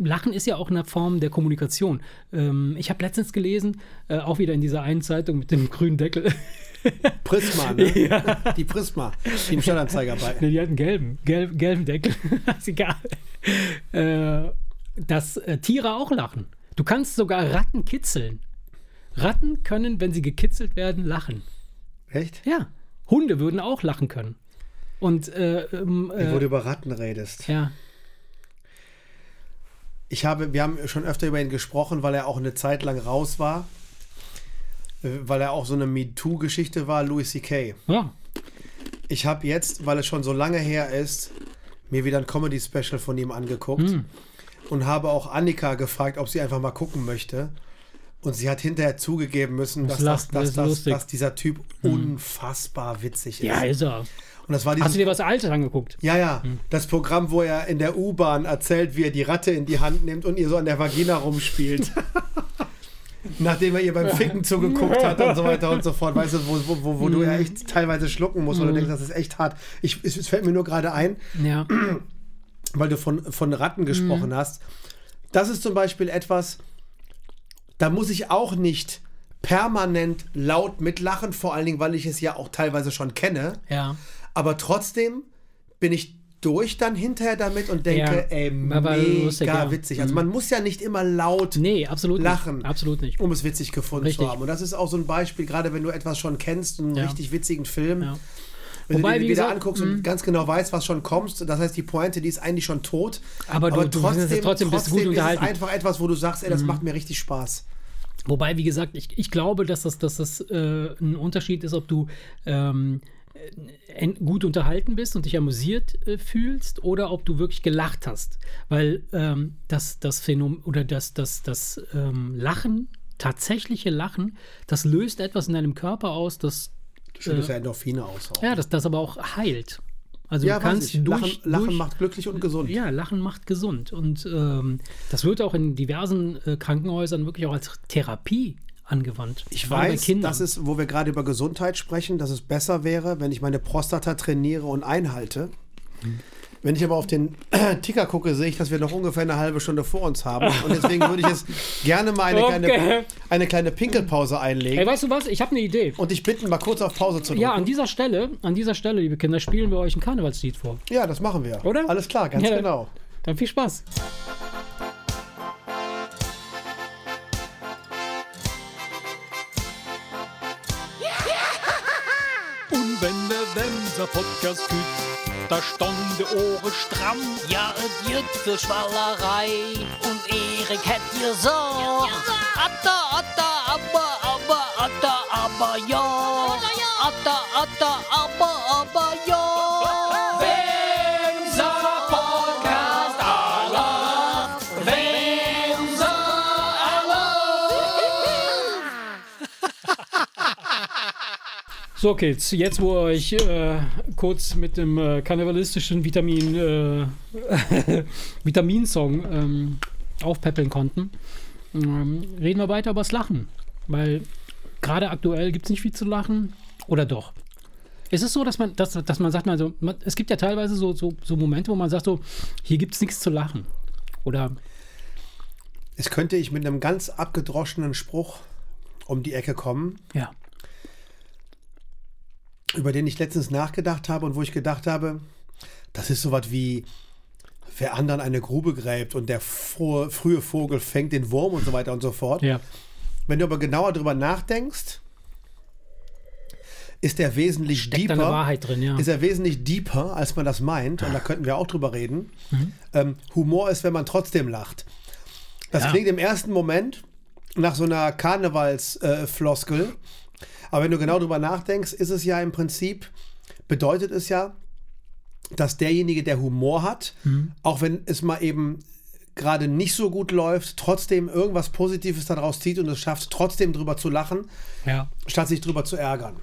Lachen ist ja auch eine Form der Kommunikation. Ähm, ich habe letztens gelesen, äh, auch wieder in dieser einen Zeitung mit dem grünen Deckel. <laughs> Prisma, ne? <laughs> Die Prisma, die im Stadtanzeiger bei. Ne, die hatten gelben, gelb, gelben Deckel. <laughs> ist egal. Äh, dass äh, Tiere auch lachen. Du kannst sogar Ratten kitzeln. Ratten können, wenn sie gekitzelt werden, lachen. Echt? Ja. Hunde würden auch lachen können. Und äh, ähm, Wo du äh, über Ratten redest. ja, Ich habe, wir haben schon öfter über ihn gesprochen, weil er auch eine Zeit lang raus war. Weil er auch so eine MeToo-Geschichte war, Louis C.K. ja, Ich habe jetzt, weil es schon so lange her ist, mir wieder ein Comedy-Special von ihm angeguckt Hm. und habe auch Annika gefragt, ob sie einfach mal gucken möchte. Und sie hat hinterher zugegeben müssen, Das dass, das, dass, dass, dass dieser Typ unfassbar witzig ist. ja, ist er. und das war Hast du dieses dir was Altes angeguckt? ja, ja. Das Programm, wo er in der U-Bahn erzählt, wie er die Ratte in die Hand nimmt und ihr so an der Vagina rumspielt. <laughs> Nachdem er ihr beim Ficken <laughs> zugeguckt hat und so <laughs> weiter und so fort. Weißt du, wo, wo, wo, wo du ja echt teilweise schlucken musst, weil du denkst, das ist echt hart. Ich, es, es fällt mir nur gerade ein, Ja. <clears throat> weil du von, von Ratten gesprochen hast. Das ist zum Beispiel etwas, da muss ich auch nicht permanent laut mitlachen, vor allen Dingen, weil ich es ja auch teilweise schon kenne. Ja. Aber trotzdem bin ich durch dann hinterher damit und denke, Ja, ey, mega lustig, ja. witzig. Also man muss ja nicht immer laut, Nee, absolut Lachen. nicht. Absolut nicht. um es witzig gefunden Richtig. zu haben. Und das ist auch so ein Beispiel, gerade wenn du etwas schon kennst, einen Ja. richtig witzigen Film. Ja. Wenn Wobei, du wie dir wieder anguckst und ganz genau weißt, was schon kommst, das heißt, die Pointe, die ist eigentlich schon tot. Aber du- du findest es trotzdem bist du gut ist es unterhalten. Mhm. einfach etwas, wo du sagst, ey, das macht mir richtig Spaß. Wobei, wie gesagt, ich, ich glaube, dass das, dass das äh, ein Unterschied ist, ob du ähm, äh, gut unterhalten bist und dich amüsiert äh, fühlst oder ob du wirklich gelacht hast. Weil ähm, das, das Phänomen oder das, das, das ähm, Lachen, tatsächliche Lachen, das löst etwas in deinem Körper aus, das, Du schüttest ja Endorphine aus. auch. ja, das, das aber auch heilt. Also ja du kannst durch, Lachen, Lachen durch, macht glücklich und gesund. ja, Lachen macht gesund. Und ähm, das wird auch in diversen äh, Krankenhäusern wirklich auch als Therapie angewandt. Ich weiß, dass es, wo wir gerade über Gesundheit sprechen, dass es besser wäre, wenn ich meine Prostata trainiere und einhalte. Wenn ich aber auf den <clears throat> Ticker gucke, sehe ich, dass wir noch ungefähr eine halbe Stunde vor uns haben. Und deswegen würde ich jetzt <laughs> gerne mal eine, Okay. kleine, eine kleine Pinkelpause Ey, einlegen. weißt du was? Ich habe eine Idee. Und dich bitten, mal kurz auf Pause zu drücken. Ja, an dieser Stelle, an dieser Stelle, liebe Kinder, spielen wir euch ein Karnevalslied vor. Ja, das machen wir. Oder? Alles klar, ganz Ja. <laughs> genau. Dann viel Spaß. Wenn der Wemser Podcast küt, da stand die Ohren stramm. Ja, es jüt für Schwallerei und Erik hätt ihr so. So, Kids, jetzt wo ihr euch äh, kurz mit dem äh, karnevalistischen Vitamin, äh, <laughs> Vitaminsong ähm, aufpäppeln konnten, ähm, reden wir weiter über das Lachen. Weil gerade aktuell gibt es nicht viel zu lachen. Oder doch? Ist es so, dass man, dass, dass man sagt, also, man, es gibt ja teilweise so, so, so Momente, wo man sagt, so, hier gibt es nichts zu lachen. Oder es könnte ich mit einem ganz abgedroschenen Spruch um die Ecke kommen, Ja. Über den ich letztens nachgedacht habe und wo ich gedacht habe, das ist sowas wie, wer anderen eine Grube gräbt und der frohe, frühe Vogel fängt den Wurm und so weiter und so fort. Ja. Wenn du aber genauer drüber nachdenkst, ist er wesentlich Steckt deeper. Wahrheit drin, ja. Ist er wesentlich deeper, als man das meint. Und da könnten wir auch drüber reden. Ähm, Humor ist, wenn man trotzdem lacht. Das Ja. klingt im ersten Moment nach so einer Karnevalsfloskel. Äh, Floskel. Aber wenn du genau drüber nachdenkst, ist es ja im Prinzip, bedeutet es ja, dass derjenige, der Humor hat, auch wenn es mal eben gerade nicht so gut läuft, trotzdem irgendwas Positives daraus zieht und es schafft, trotzdem drüber zu lachen, Ja. statt sich drüber zu ärgern.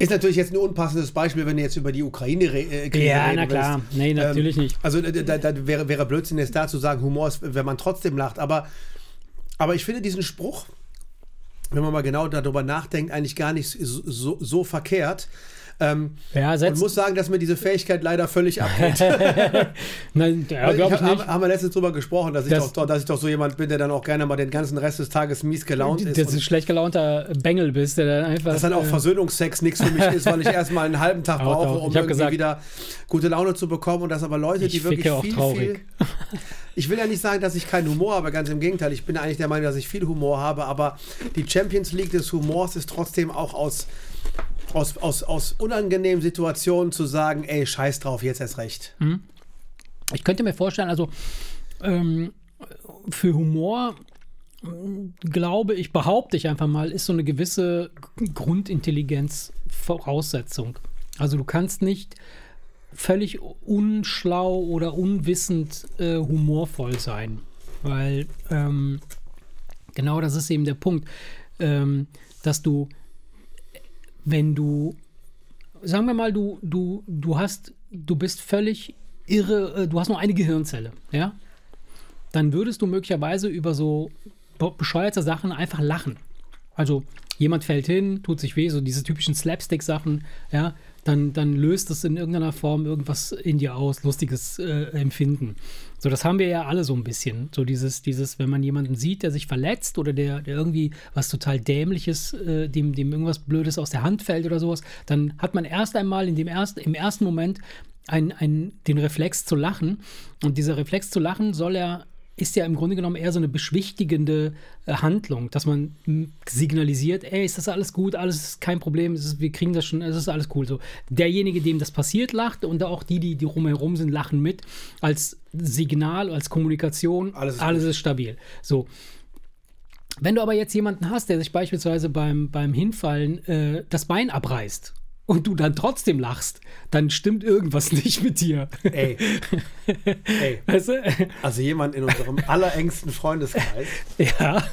Ist natürlich jetzt ein unpassendes Beispiel, wenn du jetzt über die Ukraine re äh, Kriege Ja, reden na klar. willst. Nee, natürlich nicht. Also da, da, da wäre, wäre Blödsinn jetzt da zu sagen, Humor ist, wenn man trotzdem lacht. Aber, aber ich finde diesen Spruch, wenn man mal genau darüber nachdenkt, eigentlich gar nicht so, so, verkehrt. Ähm, Ja, und muss sagen, dass mir diese Fähigkeit leider völlig abgeht. <laughs> Nein, ja, glaube ich hab- nicht. Haben wir letztens drüber gesprochen, dass ich, Das- doch, dass ich doch so jemand bin, der dann auch gerne mal den ganzen Rest des Tages mies gelaunt ist. Dass du schlecht gelaunter Bengel bist, der dann einfach. dass dann auch äh, Versöhnungsex nichts für mich ist, weil ich erstmal einen halben Tag <laughs> Auch brauche, um irgendwie gesagt- wieder gute Laune zu bekommen. Und das aber Leute, die Ich wirklich viel, traurig. viel. <laughs> Ich will ja nicht sagen, dass ich keinen Humor habe, ganz im Gegenteil. Ich bin eigentlich der Meinung, dass ich viel Humor habe, aber die Champions League des Humors ist trotzdem auch aus, aus, aus, aus unangenehmen Situationen zu sagen, ey, scheiß drauf, jetzt erst recht. Ich könnte mir vorstellen, also ähm, für Humor ähm, glaube ich, behaupte ich einfach mal, ist so eine gewisse Grundintelligenz Voraussetzung. Also du kannst nicht völlig unschlau oder unwissend äh, humorvoll sein, weil ähm, genau das ist eben der Punkt, ähm, dass du, wenn du sagen wir mal, du, du, du hast, du bist völlig irre, äh, du hast nur eine Gehirnzelle, ja, dann würdest du möglicherweise über so be- bescheuerte Sachen einfach lachen. Also jemand fällt hin, tut sich weh, so diese typischen Slapstick-Sachen, ja, dann, dann löst es in irgendeiner Form irgendwas in dir aus, lustiges äh, Empfinden. So, das haben wir ja alle so ein bisschen. So dieses, dieses, wenn man jemanden sieht, der sich verletzt oder der, der irgendwie was total Dämliches, äh, dem, dem irgendwas Blödes aus der Hand fällt oder sowas, dann hat man erst einmal in dem ersten, im ersten Moment ein, ein, den Reflex zu lachen. Und dieser Reflex zu lachen soll er ist ja im Grunde genommen eher so eine beschwichtigende äh, Handlung, dass man m, signalisiert, ey, ist das alles gut, alles ist kein Problem, ist, wir kriegen das schon, es ist alles cool. So, derjenige, dem das passiert, lacht und auch die, die, die rumherum sind, lachen mit, als Signal, als Kommunikation, Alles alles ist ist, gut. stabil. So. Wenn du aber jetzt jemanden hast, der sich beispielsweise beim, beim Hinfallen äh, das Bein abreißt und du dann trotzdem lachst, dann stimmt irgendwas <laughs> nicht mit dir. Ey. Ey. <laughs> Weißt du? Also jemand in unserem <laughs> allerengsten Freundeskreis. Ja.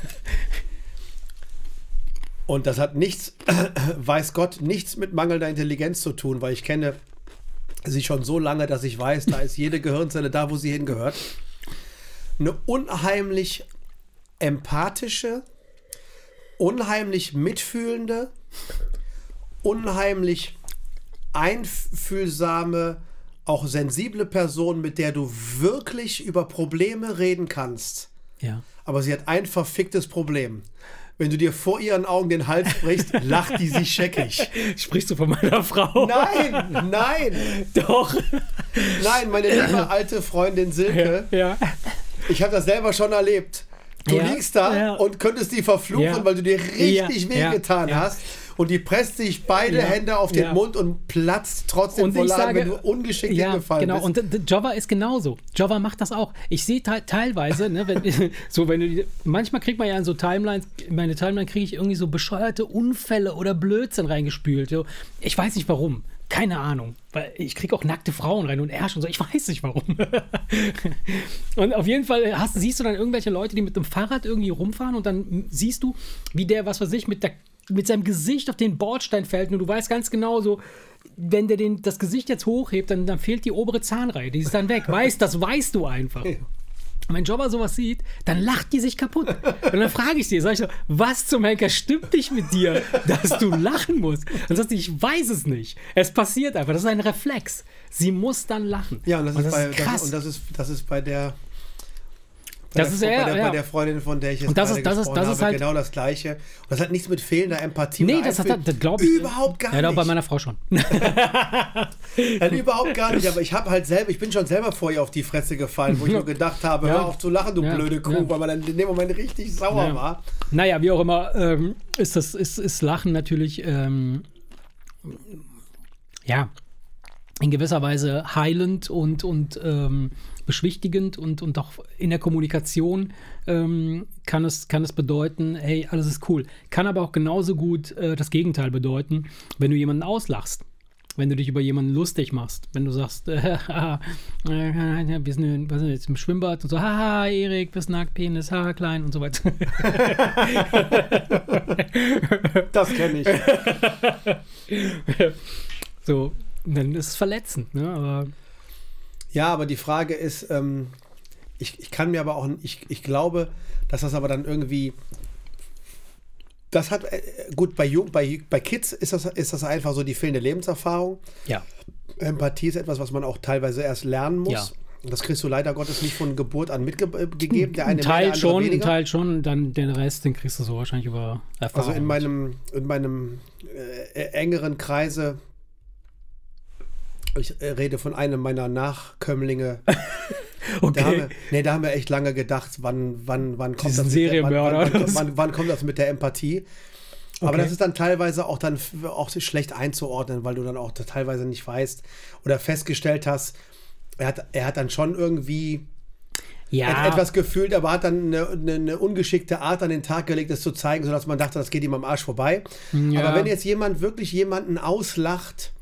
Und das hat nichts, <clears throat> weiß Gott, nichts mit mangelnder Intelligenz zu tun, weil ich kenne sie schon so lange, dass ich weiß, da ist jede Gehirnzelle da, wo sie hingehört. Eine unheimlich empathische, unheimlich mitfühlende, unheimlich einfühlsame, auch sensible Person, mit der du wirklich über Probleme reden kannst. Ja. Aber sie hat ein verficktes Problem. Wenn du dir vor ihren Augen den Hals brichst, <laughs> lacht die sich scheckig. Sprichst du von meiner Frau? Nein, nein, <laughs> Doch. nein, meine liebe alte Freundin Silke, Ja. ich habe das selber schon erlebt. Du Ja, liegst da ja. und könntest die verfluchen, Ja. weil du dir richtig Ja, wehgetan ja, ja. hast. Und die presst sich beide Ja, Hände auf den ja. Mund und platzt trotzdem Und vor ich Lachen, sage, wenn du ungeschickt ja, hingefallen genau. bist. Und Java ist genauso. Java macht das auch. Ich sehe te teilweise, ne, wenn, <laughs> so wenn du, die- manchmal kriegt man ja in so Timelines, in meine Timeline kriege ich irgendwie so bescheuerte Unfälle oder Blödsinn reingespült. So. Ich weiß nicht warum. Keine Ahnung. Weil ich kriege auch nackte Frauen rein und Ärsche und so. Ich weiß nicht warum. <laughs> und auf jeden Fall hast, siehst du dann irgendwelche Leute, die mit dem Fahrrad irgendwie rumfahren und dann siehst du, wie der, was weiß ich, mit, der, mit seinem Gesicht auf den Bordstein fällt und du weißt ganz genau so, wenn der den, das Gesicht jetzt hochhebt, dann, dann fehlt die obere Zahnreihe. Die ist dann weg. Weißt, das weißt du einfach. Und wenn Jobber sowas sieht, dann lacht die sich kaputt. Und dann frage ich sie, sag ich so, was zum Henker stimmt nicht mit dir, dass du lachen musst? Und sagt sie, ich weiß es nicht. Es passiert einfach. Das ist ein Reflex. Sie muss dann lachen. Ja, und das, ist, bei, krass. Das, und das ist, das ist bei der Bei Das der, ist bei, ja- der, ja. bei der Freundin, von der ich jetzt Und das gerade ist- das ist- das ist habe, halt- genau das Gleiche. Und das hat nichts mit fehlender Empathie Nee, das hat, Einfühl- das glaube ich. Überhaupt gar Ja, nicht. bei meiner Frau schon. <laughs> Überhaupt gar nicht, aber ich habe halt selber, ich bin schon selber vor ihr auf die Fresse gefallen, wo ich nur <laughs> gedacht habe, Ja. hör auf zu lachen, du Ja, blöde Kuh, ja. weil man dann in dem Moment richtig sauer Ja. war. Naja, wie auch immer, ähm, ist das ist, ist Lachen natürlich ähm, ja in gewisser Weise heilend und, und ähm, beschwichtigend und, und auch in der Kommunikation ähm, kann, es, kann es bedeuten, hey, alles ist cool. Kann aber auch genauso gut äh, das Gegenteil bedeuten, wenn du jemanden auslachst. Wenn du dich über jemanden lustig machst, wenn du sagst, äh, <laughs> äh, wir sind, in- was wir jetzt im Schwimmbad und so, haha, Erik, bist nackt, Penis, haha, klein und so weiter. <laughs> Das kenne ich. <laughs> So, dann ist es verletzend, ne? Aber Ja, aber die Frage ist, ähm, ich, ich kann mir aber auch, ich, ich glaube, dass das aber dann irgendwie, das hat, äh, gut, bei, Jung, bei, bei Kids ist das, ist das einfach so die fehlende Lebenserfahrung. ja. Empathie ist etwas, was man auch teilweise erst lernen muss. Ja. Und Das kriegst du leider Gottes nicht von Geburt an mitgegeben. Der Ein eine mehr, der Teil schon, ein. Teil schon, dann den Rest, den kriegst du so wahrscheinlich über Erfahrung. Also in meinem, in meinem äh, engeren Kreise, ich äh, rede von einem meiner Nachkömmlinge. <laughs> Da, haben okay. wir, nee, da haben wir echt lange gedacht, wann, wann, wann kommt Diesen das mit der, wann, wann, wann, wann, kommt das mit der Empathie? Aber Okay. das ist dann teilweise auch dann auch schlecht einzuordnen, weil du dann auch teilweise nicht weißt oder festgestellt hast, er hat, er hat dann schon irgendwie Ja, et- etwas gefühlt, aber hat dann eine, eine, eine ungeschickte Art an den Tag gelegt, das zu zeigen, sodass man dachte, das geht ihm am Arsch vorbei. Ja. Aber wenn jetzt jemand wirklich jemanden auslacht,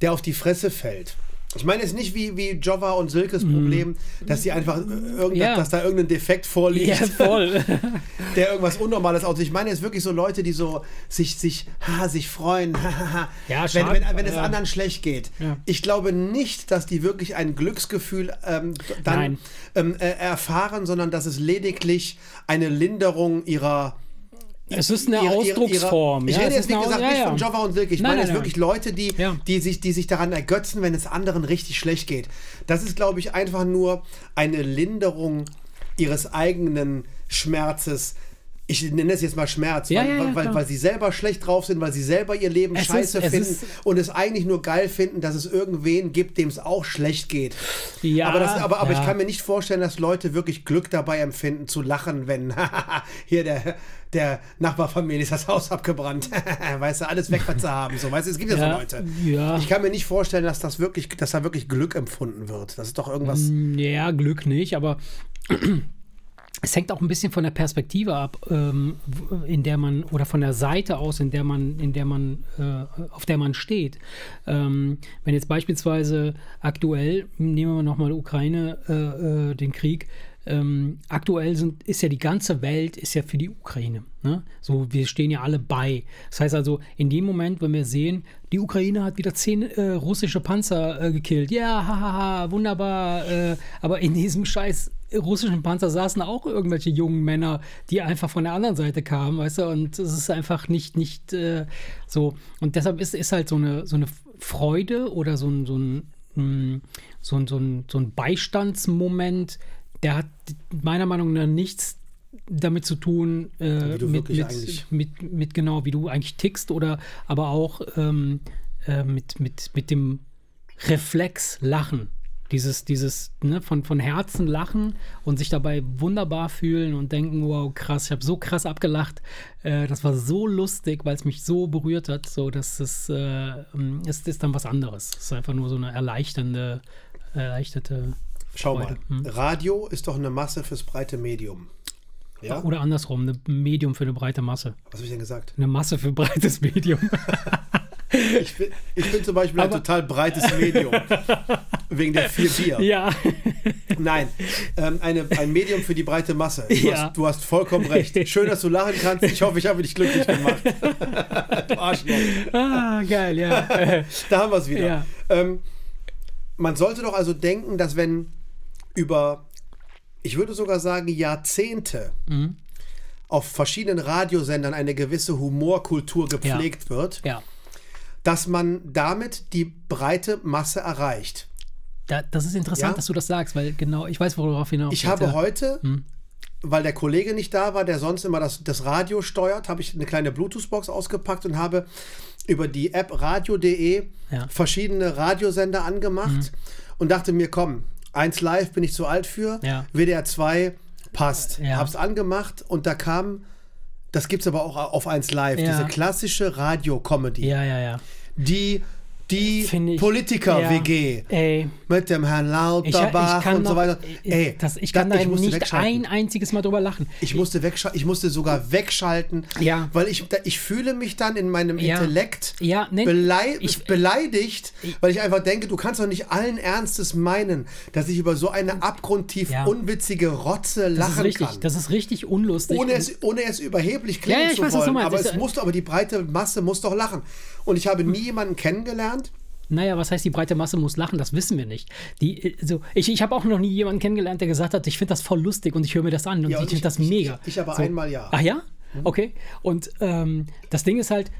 der auf die Fresse fällt. Ich meine jetzt nicht wie, wie Jova und Silkes Problem, dass die einfach äh, irgend, Mhm. Ja. dass da irgendein Defekt vorliegt, ja, voll. <laughs> der irgendwas Unnormales aussieht. Ich meine jetzt wirklich so Leute, die so sich, sich, ha, sich freuen, <laughs> Ja, wenn, wenn, wenn es Ja. anderen schlecht geht. Ich glaube nicht, dass die wirklich ein Glücksgefühl ähm, dann ähm, äh, erfahren, sondern dass es lediglich eine Linderung ihrer Es ist eine ihre- ihre- Ausdrucksform. Ich ja, rede jetzt, wie gesagt, ja, nicht ja. von Jova und Silke. Ich Nein, meine jetzt wirklich Leute, die, Ja. die, sich, die sich daran ergötzen, wenn es anderen richtig schlecht geht. Das ist, glaube ich, einfach nur eine Linderung ihres eigenen Schmerzes. Ich nenne es jetzt mal Schmerz, Ja, weil, ja, ja, weil, weil, sie selber schlecht drauf sind, weil sie selber ihr Leben Es scheiße ist- finden ist- und es eigentlich nur geil finden, dass es irgendwen gibt, dem es auch schlecht geht. Ja, aber das, aber, aber ich kann mir nicht vorstellen, dass Leute wirklich Glück dabei empfinden, zu lachen, wenn <laughs> hier der, der Nachbarfamilie ist das Haus abgebrannt. <laughs> weißt du, alles weg, was sie haben. So, weißt du, es gibt ja, so Leute. Ich kann mir nicht vorstellen, dass das wirklich, dass da wirklich Glück empfunden wird. Das ist doch irgendwas. Mm. Ja, Glück nicht, aber <clears throat> es hängt auch ein bisschen von der Perspektive ab, ähm, in der man oder von der Seite aus, in der man, in der man, äh, auf der man steht. Ähm, wenn jetzt beispielsweise aktuell, nehmen wir nochmal Ukraine, äh, äh, den Krieg, ähm, aktuell sind, ist ja die ganze Welt ist ja für die Ukraine. Ne? So, wir stehen ja alle bei. Das heißt also, in dem Moment, wenn wir sehen, die Ukraine hat wieder zehn äh, russische Panzer äh, gekillt, ja, hahaha, wunderbar. Äh, aber in diesem scheiß russischen Panzer saßen auch irgendwelche jungen Männer, die einfach von der anderen Seite kamen, weißt du, und es ist einfach nicht, nicht äh, so. Und deshalb ist, ist halt so eine, so eine Freude oder so ein, so ein, mh, so ein, so ein, so ein Beistandsmoment, der hat meiner Meinung nach nichts damit zu tun, äh, Wie du mit, mit, mit, mit genau, wie du eigentlich tickst oder aber auch ähm, äh, mit, mit, mit dem Reflex Lachen. Dieses, dieses ne, von, von Herzen lachen und sich dabei wunderbar fühlen und denken, wow, krass, ich habe so krass abgelacht. Äh, das war so lustig, weil es mich so berührt hat. So, dass es äh, ist, ist dann was anderes. Es ist einfach nur so eine erleichternde, erleichterte Schau mal, Freude. Hm. Radio ist doch eine Masse fürs breite Medium. Ja? Oder andersrum, ein Medium für eine breite Masse. Was habe ich denn gesagt? Eine Masse für breites Medium. <laughs> Ich bin, ich bin zum Beispiel ein Aber- total breites Medium. wegen der vier Bier. ja. Nein, ähm, eine, ein Medium für die breite Masse. Du, Ja. hast, du hast vollkommen recht. Schön, dass du lachen kannst. Ich hoffe, ich habe dich glücklich gemacht. du Arschloch. Ah, geil, ja. Da haben wir es wieder. Ja. Ähm, man sollte doch also denken, dass wenn über, ich würde sogar sagen, Jahrzehnte Mhm. auf verschiedenen Radiosendern eine gewisse Humorkultur gepflegt wird, ja. Dass man damit die breite Masse erreicht. Da, das ist interessant, Ja? dass du das sagst, weil genau, ich weiß, worauf hinaus Ich habe ja. heute, Hm. weil der Kollege nicht da war, der sonst immer das, das Radio steuert, habe ich eine kleine Bluetooth-Box ausgepackt und habe über die App radio.de Ja. Mhm. verschiedene Radiosender angemacht und dachte mir, komm, eins live bin ich zu alt für. WDR 2 passt. Ja. Hab's angemacht und da kam, das gibt's aber auch auf eins live, Ja. diese klassische Radio-Comedy, Ja, ja, ja. die die ich- Politiker-WG Ja. Mit dem Herrn ich, Lauterbach ich kann und so weiter. ich, Ey, das, ich da- kann da musste nicht ein einziges Mal drüber lachen. Ich musste wegschalten, ich musste sogar wegschalten, Ja. weil ich, da, ich fühle mich dann in meinem Ja. Intellekt Ja, nee, belei ich- beleidigt, weil ich einfach denke, du kannst doch nicht allen Ernstes meinen, dass ich über so eine abgrundtief unwitzige Rotze Das ist lachen richtig, kann. das ist richtig unlustig. ohne es, ohne es überheblich klingen ich zu weiß, wollen. Aber Ich- es muss, aber die breite Masse muss doch lachen. Und ich habe nie jemanden kennengelernt. Naja, was heißt, die breite Masse muss lachen? Das wissen wir nicht. Die, also, ich ich habe auch noch nie jemanden kennengelernt, der gesagt hat, ich finde das voll lustig und ich höre mir das an und Ja, und ich finde das mega. ich- ich aber einmal ja. Ach ja? Okay. Und ähm, das Ding ist halt,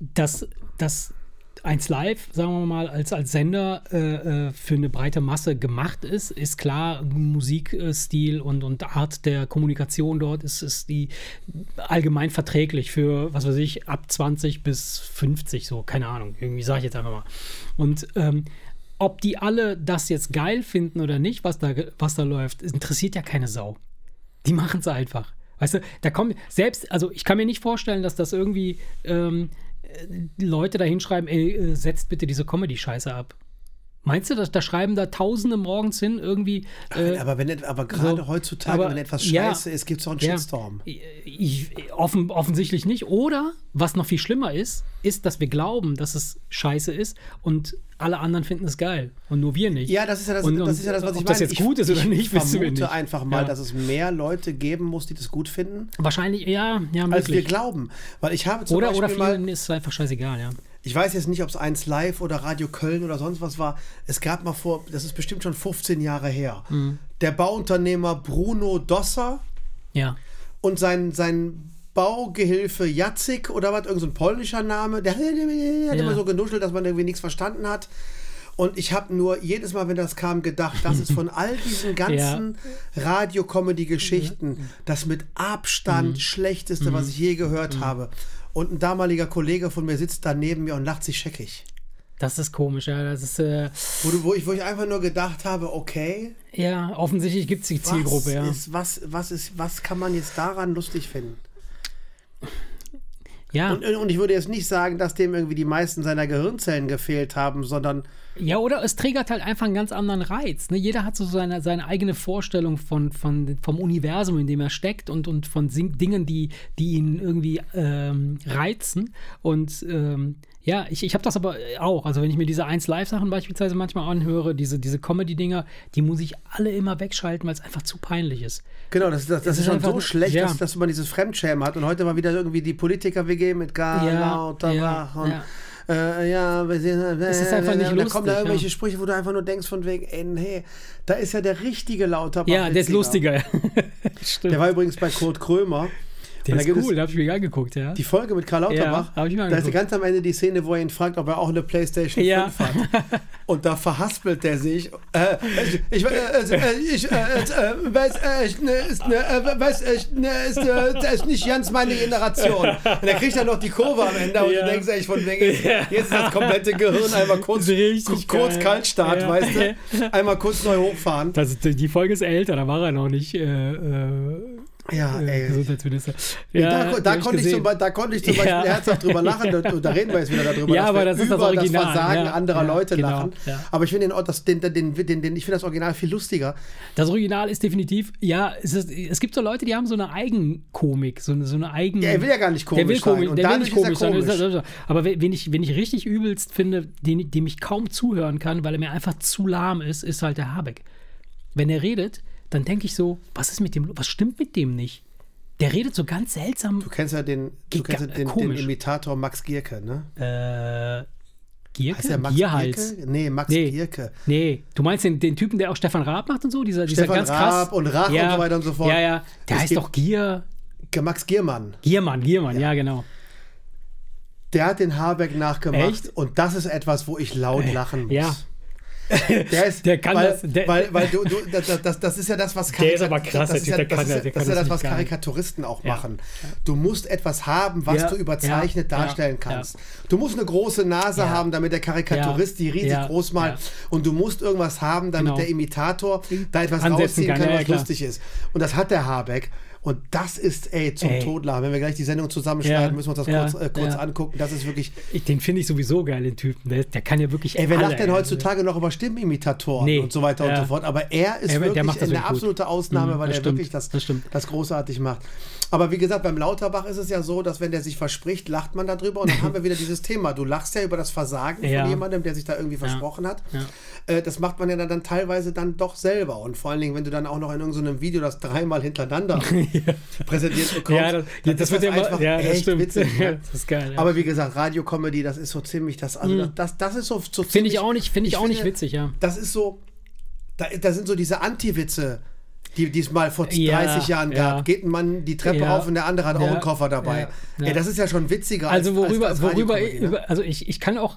dass das 1 Live, sagen wir mal, als, als Sender äh, äh, für eine breite Masse gemacht ist, ist klar, Musikstil und, und Art der Kommunikation dort ist, ist die allgemein verträglich für, was weiß ich, ab 20 bis 50, so, keine Ahnung, irgendwie sage ich jetzt einfach mal. Und ähm, ob die alle das jetzt geil finden oder nicht, was da, was da läuft, interessiert ja keine Sau. Die machen es einfach. Weißt du, da kommen selbst, also ich kann mir nicht vorstellen, dass das irgendwie ähm, äh, Leute da hinschreiben, ey, äh, setzt bitte diese Comedy-Scheiße ab. Meinst du, dass da schreiben da Tausende morgens hin irgendwie? Äh, aber wenn aber gerade so, heutzutage, aber wenn etwas ja, scheiße ist, gibt es doch einen ja, Shitstorm. Ich, offen, offensichtlich nicht. Oder, was noch viel schlimmer ist, ist, dass wir glauben, dass es scheiße ist und alle anderen finden es geil und nur wir nicht. Ja, das ist ja das, Und- das, ist ja das was ich ob meine. das jetzt ich, gut ist oder ich nicht, <laughs> wissen wir vermute nicht. einfach mal, Ja. dass es mehr Leute geben muss, die das gut finden, Wahrscheinlich, ja, ja, als wir möglich. glauben. Weil ich habe zum Oder, Beispiel oder mal, vielen ist es einfach scheißegal, ja. ich weiß jetzt nicht, ob es eins live oder Radio Köln oder sonst was war. Es gab mal vor, das ist bestimmt schon 15 Jahre her, Mhm. der Bauunternehmer Bruno Dosser Ja. und sein, sein Baugehilfe Jacek oder was, irgendein so ein polnischer Name, der hat Ja. immer so genuschelt, dass man irgendwie nichts verstanden hat. Und ich habe nur jedes Mal, wenn das kam, gedacht, das ist von all diesen <laughs> ganzen Radio-Comedy-Geschichten das mit Abstand Mhm. schlechteste, was ich je gehört habe. Und ein damaliger Kollege von mir sitzt da neben mir und lacht sich scheckig. Das ist komisch, ja. Das ist, äh, Wo, du- wo, ich, wo ich einfach nur gedacht habe, okay, ja, offensichtlich gibt es die was, Zielgruppe, ja. ist, was, was, ist, was kann man jetzt daran lustig finden? Ja. Und, und ich würde jetzt nicht sagen, dass dem irgendwie die meisten seiner Gehirnzellen gefehlt haben, sondern Ja, oder es triggert halt einfach einen ganz anderen Reiz. Ne? Jeder hat so seine, seine eigene Vorstellung von, von, vom Universum, in dem er steckt und, und von Dingen, die, die ihn irgendwie ähm, reizen. Und ähm, ja, ich, ich habe das aber auch. Also, wenn ich mir diese 1-Live-Sachen beispielsweise manchmal anhöre, diese, diese Comedy-Dinger, die muss ich alle immer wegschalten, weil es einfach zu peinlich ist. genau, das, das, das ist ist schon einfach- so schlecht, ja. dass, dass man dieses Fremdschämen hat. Und heute war wieder irgendwie die Politiker-WG mit Karl Ja, Lauterbach ja, und ja. Äh, ja, wir sehen, äh, Es ist einfach nicht da kommen da lustig, irgendwelche ja. Sprüche, wo du einfach nur denkst von wegen, ey, nee, da ist ja der richtige Lauterbach. Ja, der ist lustiger. <laughs> Stimmt. Der war übrigens bei Kurt Krömer. Der ist cool, da habe ich mir angegucht, ja. Die Folge mit Karl Lauterbach, Ja, ich mir da ist angeguckt. ganz am Ende die Szene, wo er ihn fragt, ob er auch eine Playstation Ja. 5 hat. <laughs> Und da verhaspelt er sich. Äh, ich, ich, äh, ich weiß ne, äh, weiß das ist nicht ganz meine Generation. Und dann kriegt er noch die Kurve am Ende und Ja. du denkst echt von wegen, jetzt, ist das komplette Gehirn einmal kurz, kurz geil. Kaltstart, Ja. weißt du? <laughs> Einmal kurz neu hochfahren. Das, die Folge ist älter, da war er noch nicht äh, äh, Ja, ey. Gesundheitsminister. da, da, ich konnte ich zum, da konnte ich zum Beispiel Ja. herzhaft drüber lachen. Da, da reden wir jetzt wieder darüber, Ja, aber das ist das Original, das Versagen ja. anderer Ja, Leute genau, lachen. ja. Aber ich finde den, das, den, den, den, ich finde das Original viel lustiger. Das Original ist definitiv, ja, es, ist, es gibt so Leute, die haben so eine Eigenkomik, so eine, so eine Eigen. Ja, er will ja gar nicht komisch der will sein. komisch, Und der will nicht komisch sein. komisch. Ist- Aber wen ich, wen ich richtig übelst finde, den, dem ich kaum zuhören kann, weil er mir einfach zu lahm ist, ist halt der Habeck. Wenn er redet, dann denke ich so, was ist mit dem, was stimmt mit dem nicht? Der redet so ganz seltsam. Du kennst ja den, du kennst ja den, den. Imitator Max Gierke, ne? Äh, Gierke? Heißt der Max Gierhals. Gierke? Nee, Max Nee. Gierke. Nee, du meinst den, den Typen, der auch Stefan Raab macht und so? Dieser, dieser Stefan ganz Raab krass. und Rach und so weiter und so fort. Ja, ja. Der Es heißt doch Gier. Max Giermann. Giermann, Giermann, ja, genau. Der hat den Habeck nachgemacht. Echt? Und das ist etwas, wo ich laut lachen muss. Ja. <laughs> Der, ist, Der kann weil, das- der- weil, weil du, du das, das, das ist ja das, was Der ist aber krass, das ist ja, der das kann ist ja, das- der das ist kann ja das das, was. Karikaturisten auch Ja. machen. Du musst etwas haben, was du überzeichnet darstellen kannst. Du musst eine große Nase haben, damit der Karikaturist die riesig groß malt. Und du musst irgendwas haben, damit Genau. der Imitator da etwas Ansetzen rausziehen kann. kann, was lustig ist. Und das hat der Habeck. Und das ist, ey, zum Ey. Totlachen. Wenn wir gleich die Sendung zusammenschneiden, Ja. müssen wir uns das Ja. kurz, äh, kurz Ja. angucken. Das ist wirklich. Ich, den finde ich sowieso geil, den Typen. Der, der kann ja wirklich. Ey, wer lacht denn ey. heutzutage noch über Stimmenimitatoren Nee. und so weiter und so fort? Aber er ist der wirklich eine absolute Ausnahme, Mhm, weil er stimmt. wirklich das, Das das großartig macht. Aber wie gesagt, beim Lauterbach ist es ja so, dass wenn der sich verspricht, lacht man darüber und dann haben wir wieder dieses Thema. Du lachst ja über das Versagen von jemandem, der sich da irgendwie versprochen hat. Äh, das macht man ja dann, dann teilweise dann doch selber. Und vor allen Dingen, wenn du dann auch noch in irgendeinem Video das dreimal hintereinander <laughs> <laughs> präsentiert bekommst, Ja, das, dann das wird ja immer. einfach Ja, das echt stimmt. witzig. Ja, Ne? <laughs> das ist geil. Ja. Aber wie gesagt, Radiokomödie, das ist so ziemlich das. Also das, das, das ist so, so Finde ich auch nicht, finde ich, auch nicht finde, witzig, ja. Das ist so, da, da sind so diese Anti-Witze, die es mal vor Ja, 30 Jahren ja. gab. Geht ein Mann die Treppe Ja. rauf und der andere hat auch Ja, einen Koffer dabei. ja, ja. Ey, das ist ja schon witziger Also als worüber, als, als worüber, Radiokomödie, ne? also ich, ich kann auch,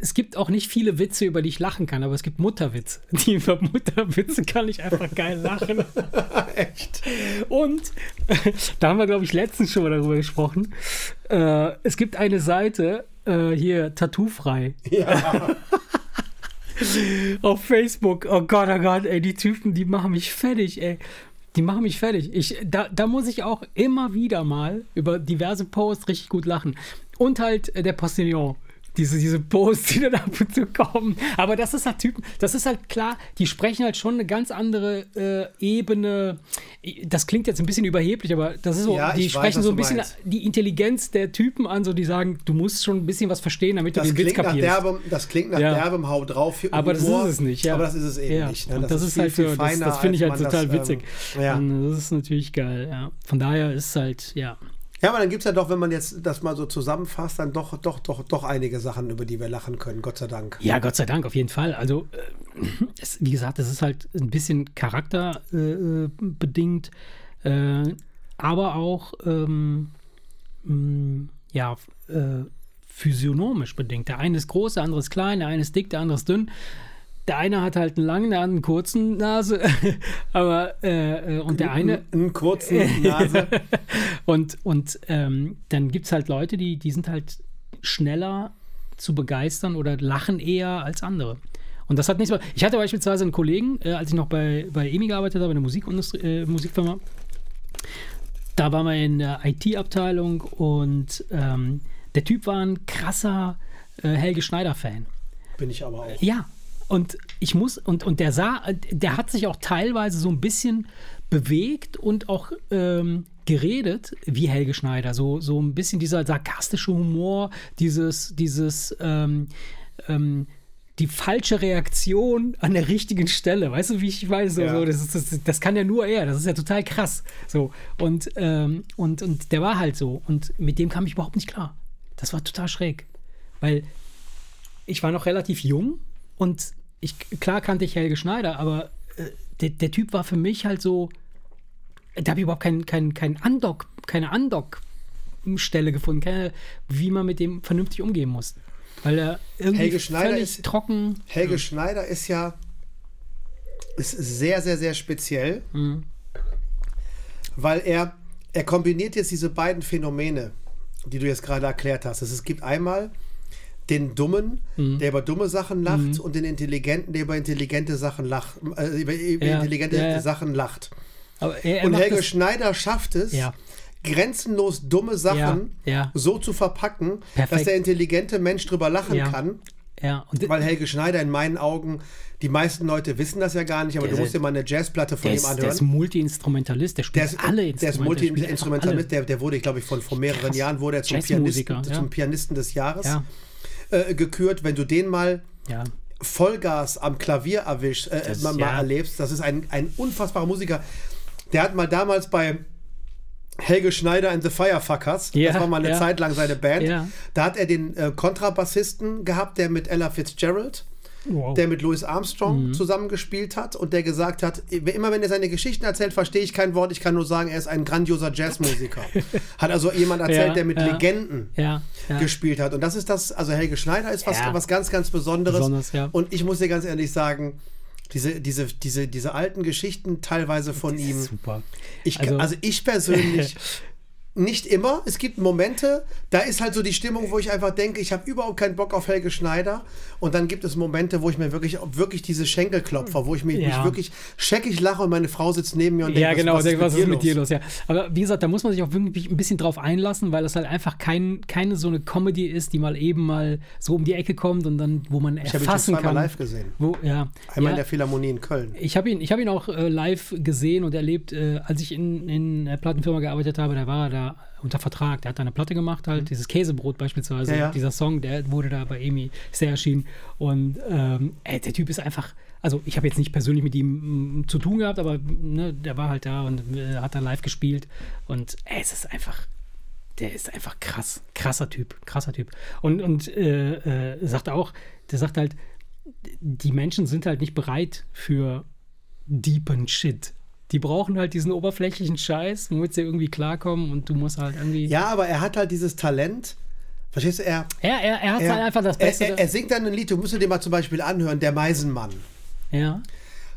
es gibt auch nicht viele Witze, über die ich lachen kann, aber es gibt Mutterwitze. <laughs> Die über Mutterwitze kann ich einfach geil lachen. <laughs> Echt? Und <laughs> da haben wir, glaube ich, letztens schon mal darüber gesprochen. Äh, es gibt eine Seite, äh, hier, Tattoofrei. Ja. auf Facebook. Oh Gott, oh Gott, ey, die Typen, die machen mich fertig, ey. Die machen mich fertig. Ich, da, da muss ich auch immer wieder mal über diverse Posts richtig gut lachen. Und halt äh, der Postillon. Diese, diese Posts, die dann ab und zu kommen. Aber das ist halt Typen, das ist halt klar, die sprechen halt schon eine ganz andere äh, Ebene. Das klingt jetzt ein bisschen überheblich, aber das ist so, Ja, die weiß, sprechen was so ein bisschen meinst. die Intelligenz der Typen an, so die sagen, du musst schon ein bisschen was verstehen, damit Das du den Witz kapierst. derbem, das klingt nach Ja. derbem Hau drauf. für Aber das Humor, ist es nicht, ja. Aber das ist es eben ja. nicht. ne? Und das, ist viel, halt viel so, das, das finde ich halt total das, witzig. Ähm, ja. Das ist natürlich geil, ja. Von daher ist es halt, ja. Ja, aber dann gibt es ja doch, wenn man jetzt das mal so zusammenfasst, dann doch, doch, doch, doch einige Sachen, über die wir lachen können, Gott sei Dank. Ja, Gott sei Dank, auf jeden Fall. Also, äh, es, wie gesagt, es ist halt ein bisschen charakterbedingt, äh, bedingt, äh, aber auch, ähm, mh, ja, äh, physiognomisch bedingt. Der eine ist groß, der andere ist klein, der eine ist dick, der andere ist dünn. Der eine hat halt einen langen, der andere einen kurzen Nase, <laughs> aber äh, äh, und der eine Einen kurzen <laughs> Nase. und und ähm, dann gibt es halt Leute, die, die sind halt schneller zu begeistern oder lachen eher als andere. Und das hat nichts. Ich hatte beispielsweise einen Kollegen, äh, als ich noch bei, bei EMI gearbeitet habe, in der Musikindustrie, äh, Musikfirma. Da waren wir in der IT-Abteilung und ähm, der Typ war ein krasser äh, Helge Schneider-Fan. Bin ich aber auch. Ja, und ich muss, und, und der sah, der hat sich auch teilweise so ein bisschen bewegt und auch ähm, geredet wie Helge Schneider. So, so ein bisschen dieser sarkastische Humor, dieses, dieses, ähm, ähm, die falsche Reaktion an der richtigen Stelle. Weißt du, wie ich weiß? So, Ja. so, das, ist, das, das kann ja nur er. Das ist ja total krass. So, und, ähm, und, und der war halt so. Und mit dem kam ich überhaupt nicht klar. Das war total schräg. Weil ich war noch relativ jung und ich, klar kannte ich Helge Schneider, aber äh, der, der Typ war für mich halt so, da habe ich überhaupt kein, kein, kein Andock, keine Andock-Stelle gefunden, keine, wie man mit dem vernünftig umgehen muss. Weil er irgendwie Helge Schneider völlig ist- trocken. Helge Schneider ist ja ist sehr, sehr, sehr speziell, Mhm. weil er, er kombiniert jetzt diese beiden Phänomene, die du jetzt gerade erklärt hast. Es gibt einmal den Dummen, Mhm. der über dumme Sachen lacht, und den Intelligenten, der über intelligente Sachen lacht, äh, über, über Ja, intelligente ja, ja. Sachen lacht. Aber er, er Und Helge Schneider schafft es, grenzenlos dumme Sachen so zu verpacken, dass Perfekt. der intelligente Mensch drüber lachen kann. ja, und Weil Helge Schneider in meinen Augen, die meisten Leute wissen das ja gar nicht, aber Der du ist- musst dir mal eine Jazzplatte von ihm ist, der ist anhören. Multi-Instrumentalist, der spielt Der ist, alle ist Instrumente. der einfach Multi-Instrumentalist, der, der wurde, ich glaube, ich von vor mehreren Krass. Jahren wurde er zum Pianisten, ja. zum Pianisten des Jahres Ja, äh, gekürt. Wenn du den mal ja. Vollgas am Klavier erwischst, äh, Das- mal, mal ja. erlebst, das ist ein, ein unfassbarer Musiker. Der hat mal damals bei Helge Schneider and the Firefuckers, Ja, das war mal eine. Zeit lang seine Band, da hat er den äh, Kontrabassisten gehabt, der mit Ella Fitzgerald Wow. der mit Louis Armstrong Mhm. zusammengespielt hat und der gesagt hat, immer wenn er seine Geschichten erzählt, verstehe ich kein Wort, ich kann nur sagen, er ist ein grandioser Jazzmusiker. <laughs> hat also jemand erzählt, Ja, der mit ja. Legenden Ja, gespielt hat. Und das ist das, also Helge Schneider ist was, was ganz, ganz Besonderes. Besonders. Und ich muss dir ganz ehrlich sagen, diese, diese, diese, diese alten Geschichten teilweise von ihm. Super. Ich, Also- also, ich persönlich <laughs> nicht immer. Es gibt Momente, da ist halt so die Stimmung, wo ich einfach denke, ich habe überhaupt keinen Bock auf Helge Schneider. Und dann gibt es Momente, wo ich mir wirklich, wirklich diese Schenkel klopfe, wo ich mich, mich Ja. wirklich scheckig lache und meine Frau sitzt neben mir und denkt, ja, genau, was, was, was ist mit dir los? Ja. Aber wie gesagt, da muss man sich auch wirklich ein bisschen drauf einlassen, weil das halt einfach kein, keine so eine Comedy ist, die mal eben mal so um die Ecke kommt und dann, wo man Ich habe ihn schon erfassen zweimal kann. live gesehen. Wo, ja, Einmal in ja, der Philharmonie in Köln. ich habe ihn, ich hab ihn auch äh, live gesehen und erlebt, äh, als ich in, in der Plattenfirma gearbeitet habe, da war er da unter Vertrag. Der hat da eine Platte gemacht, halt, dieses Käsebrot beispielsweise. Mhm. Ja, ja. Dieser Song, der wurde da bei Emi sehr erschienen. Und ähm, ey, der Typ ist einfach, also ich habe jetzt nicht persönlich mit ihm mm, zu tun gehabt, aber ne, der war halt da und äh, hat da live gespielt. Und ey, es ist einfach, der ist einfach krass, krasser Typ, krasser Typ. Und, und äh, äh, sagt auch, der sagt halt, die Menschen sind halt nicht bereit für deepen Shit. Die brauchen halt diesen oberflächlichen Scheiß, womit sie irgendwie klarkommen und du musst halt irgendwie. Ja, aber er hat halt dieses Talent. Verstehst du, er, Er, er, er hat er, halt einfach das er, Beste. er, er singt dann ein Lied, du musst dir mal zum Beispiel anhören, Der Meisenmann. ja.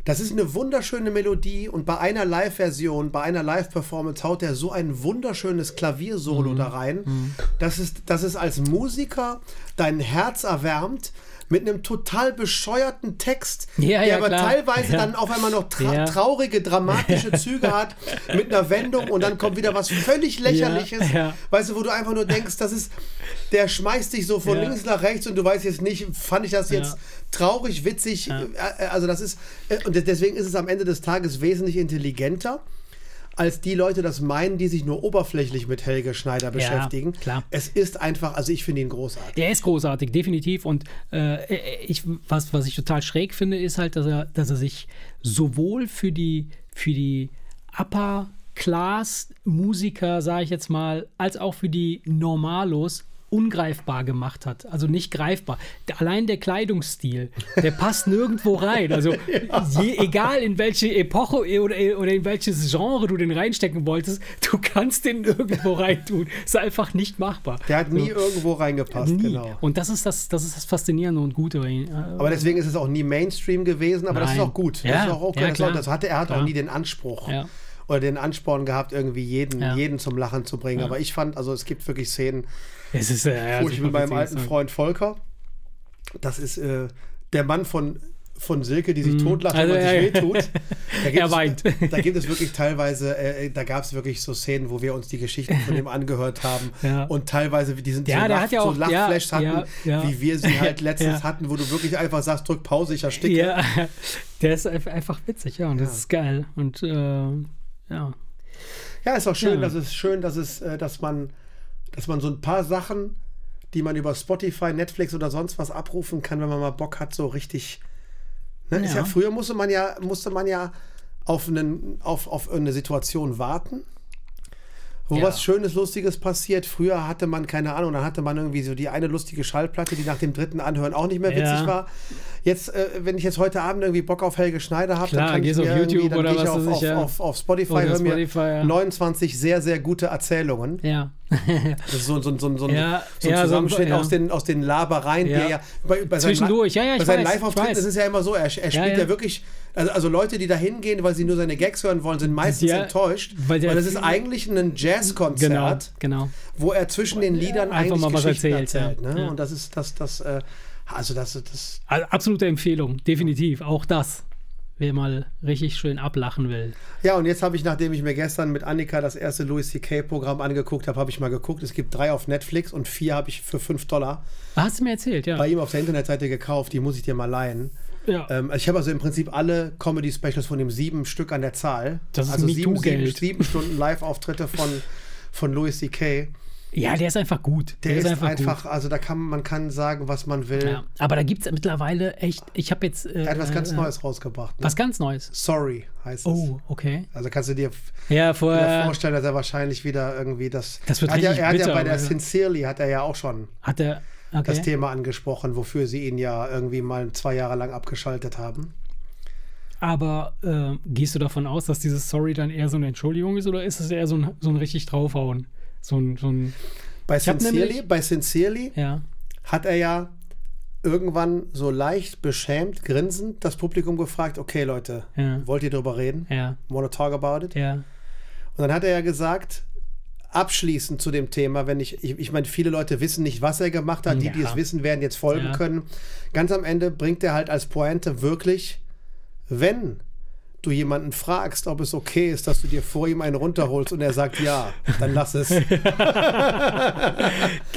Das ist eine wunderschöne Melodie und bei einer Live-Version, bei einer Live-Performance haut er so ein wunderschönes Klaviersolo Mhm. da rein, dass, es, dass es als Musiker dein Herz erwärmt mit einem total bescheuerten Text, Ja, der ja, aber klar. teilweise Ja. dann auf einmal noch tra traurige, dramatische Züge hat mit einer Wendung und dann kommt wieder was völlig lächerliches, weißt du, wo du einfach nur denkst, das ist, der schmeißt dich so von links nach rechts und du weißt jetzt nicht, fand ich das jetzt traurig, witzig, Ja. äh, also das ist, äh, und deswegen ist es am Ende des Tages wesentlich intelligenter, als die Leute das meinen, die sich nur oberflächlich mit Helge Schneider beschäftigen. klar. Es ist einfach, also ich finde ihn großartig. Der ist großartig, definitiv. Und äh, ich, was, was ich total schräg finde, ist halt, dass er, dass er sich sowohl für die, für die Upper Class Musiker, sage ich jetzt mal, als auch für die Normalos ungreifbar gemacht hat. Also nicht greifbar. Allein der Kleidungsstil, der passt nirgendwo rein. Also je, egal in welche Epoche oder, oder in welches Genre du den reinstecken wolltest, du kannst den nirgendwo reintun. Ist einfach nicht machbar. Der hat nie So. irgendwo reingepasst, Nie. genau. Und das ist das, das ist das Faszinierende und Gute ihm. Aber deswegen ist es auch nie Mainstream gewesen, aber das ist Nein. auch gut. Ja, das ist auch okay. ja, das, auch, das hatte, er hat auch Klar. nie den Anspruch Ja. oder den Ansporn gehabt, irgendwie jeden, Ja. jeden zum Lachen zu bringen. Aber ich fand, also es gibt wirklich Szenen, Es ist, äh, wo ich mit meinem alten Freund. Freund Volker, das ist äh, der Mann von, von Silke, die sich totlacht, wenn Also, man ja, sich wehtut. <laughs> Da gibt Er es- weint. <laughs> Da gibt es wirklich teilweise, äh, da gab es wirklich so Szenen, wo wir uns die Geschichten von ihm <laughs> angehört haben Ja. und teilweise, die sind Ja, so, Lach, ja so auch- Lachflashs ja, hatten, wie wir sie halt letztens hatten, wo du wirklich einfach sagst, drück Pause, ich ersticke. Ja, der ist einfach- witzig, ja, und das ist geil. Und äh, ja. Ja, ist auch schön, dass es schön, dass es, äh, dass man, dass man so ein paar Sachen, die man über Spotify, Netflix oder sonst was abrufen kann, wenn man mal Bock hat, so richtig. Ne? Ist Ja. ja, früher musste man ja, musste man ja auf, einen, auf, auf eine Situation warten. Wo Ja. was Schönes, Lustiges passiert. Früher hatte man, keine Ahnung, dann hatte man irgendwie so die eine lustige Schallplatte, die nach dem dritten Anhören auch nicht mehr witzig Ja. war. Jetzt, äh, wenn ich jetzt heute Abend irgendwie Bock auf Helge Schneider habe, dann kann ich auf YouTube dann oder gehe ich was auf, auf, ja. auf, auf Spotify, Oder höre mir Spotify, ja. 29 sehr, sehr gute Erzählungen. Ja. <laughs> Das ist so, so, so, so, Ja, so ein ja, so Zusammenschnitt ja. aus, den, aus den Labereien, Ja. die er ja bei, bei Zwischendurch, ja, ja, ich Bei seinen Live-Auftritten ist es ja immer so, er, er spielt ja, wirklich, also, also Leute, die da hingehen, weil sie nur seine Gags hören wollen, sind meistens enttäuscht, weil weil, der das ist eigentlich ein Genau, Jazzkonzert, genau. wo er zwischen den Liedern Einfach mal was erzählt, ja. ne? Und das ist das, das, äh, also das, das, Also, absolute Empfehlung, definitiv. Auch das. Wer mal richtig schön ablachen will. Ja, und jetzt habe ich, nachdem ich mir gestern mit Annika das erste Louis C.K.-Programm angeguckt habe, habe ich mal geguckt. Es gibt drei auf Netflix und vier habe ich für 5 Dollar Hast du mir erzählt, ja. bei ihm auf der Internetseite gekauft. Die muss ich dir mal leihen. ja. Ähm, ich habe also im Prinzip alle Comedy-Specials von dem sieben Stück an der Zahl. Das ist also sieben, sieben, sieben Stunden Live-Auftritte von, von Louis C.K. ja, der ist einfach gut. Der, ist einfach, gut. also da kann man kann sagen, was man will. Ja. Aber da gibt es mittlerweile echt, ich habe jetzt. Äh, Er hat was ganz äh, Neues rausgebracht. Ne? Was ganz Neues. Sorry heißt es. Oh, okay. Also kannst du dir Ja, vorher vorstellen, dass er wahrscheinlich wieder irgendwie das. Das wird er hat ja, richtig er hat ja bitter, bei der Sincerely hat er ja auch schon. hat er. Okay. das Thema angesprochen, wofür sie ihn ja irgendwie mal zwei Jahre lang abgeschaltet haben. Aber äh, gehst du davon aus, dass dieses Sorry dann eher so eine Entschuldigung ist oder ist es eher so ein, so ein richtig draufhauen? So ein, so ein Bei Sincerely, nämlich- bei Sincerely ja. hat er ja irgendwann so leicht beschämt, grinsend das Publikum gefragt, okay Leute, Ja. wollt ihr darüber reden? Ja, Wanna talk about it? ja, Und dann hat er ja gesagt, abschließend zu dem Thema, wenn ich, ich, ich meine, viele Leute wissen nicht, was er gemacht hat, die, die es wissen, werden jetzt folgen können. Ganz am Ende bringt er halt als Pointe wirklich, wenn du jemanden fragst, ob es okay ist, dass du dir vor ihm einen runterholst und er sagt ja, dann lass es. <laughs>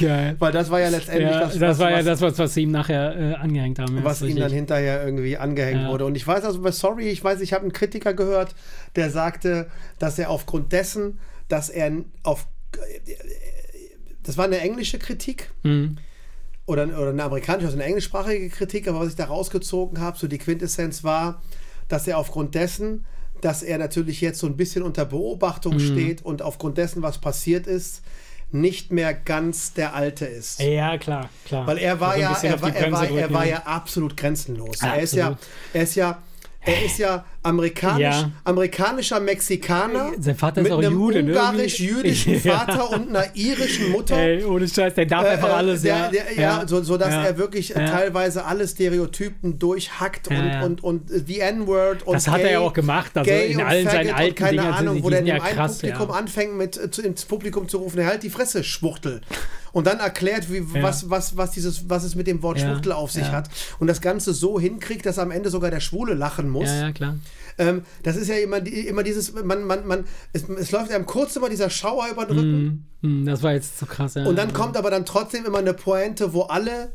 geil. Weil das war ja letztendlich Ja, das, das, was, war ja das, was, was sie ihm nachher äh, angehängt haben. was ihm dann hinterher irgendwie angehängt Ja. wurde. Und ich weiß also bei Sorry, ich weiß, ich habe einen Kritiker gehört, der sagte, dass er aufgrund dessen, dass er auf das war eine englische Kritik Mhm. oder, oder eine amerikanische, also eine englischsprachige Kritik, aber was ich da rausgezogen habe, so die Quintessenz war, dass er aufgrund dessen, dass er natürlich jetzt so ein bisschen unter Beobachtung Mhm. steht und aufgrund dessen, was passiert ist, nicht mehr ganz der Alte ist. Ja, klar, klar. Weil er war Also ja, er war, er, war, er war ja. absolut grenzenlos. Ja, er ist ja, absolut. er ist ja, er ist ja amerikanisch, Ja. amerikanischer Mexikaner Sein Vater ist mit auch einem Jude, ne? ungarisch-jüdischen <laughs> Ja. Vater und einer irischen Mutter. Ey, ohne Scheiß, der darf Äh, einfach äh, alles, der, ja. Der, ja, so, so dass ja. er wirklich äh, Ja. teilweise alle Stereotypen durchhackt Ja, und, ja. und, und äh, die N-Word und Das hat er gay, ja auch gemacht, also gay in allen seinen alten keine Dingern Ahnung, wo der in ja einem krass, Publikum ja. anfängt, mit, äh, zu, ins Publikum zu rufen, halt die Fresse, Schwuchtel. Und dann erklärt, wie, Ja. was, was, was, dieses, was es mit dem Wort Ja, Schwuchtel auf sich ja. hat. Und das Ganze so hinkriegt, dass am Ende sogar der Schwule lachen muss. Ja, ja, klar. Ähm, das ist ja immer, immer dieses, man, man, man, es, es läuft einem kurz immer dieser Schauer über den Rücken. Hm, Das war jetzt so krass, ja. Und dann kommt aber dann trotzdem immer eine Pointe, wo alle,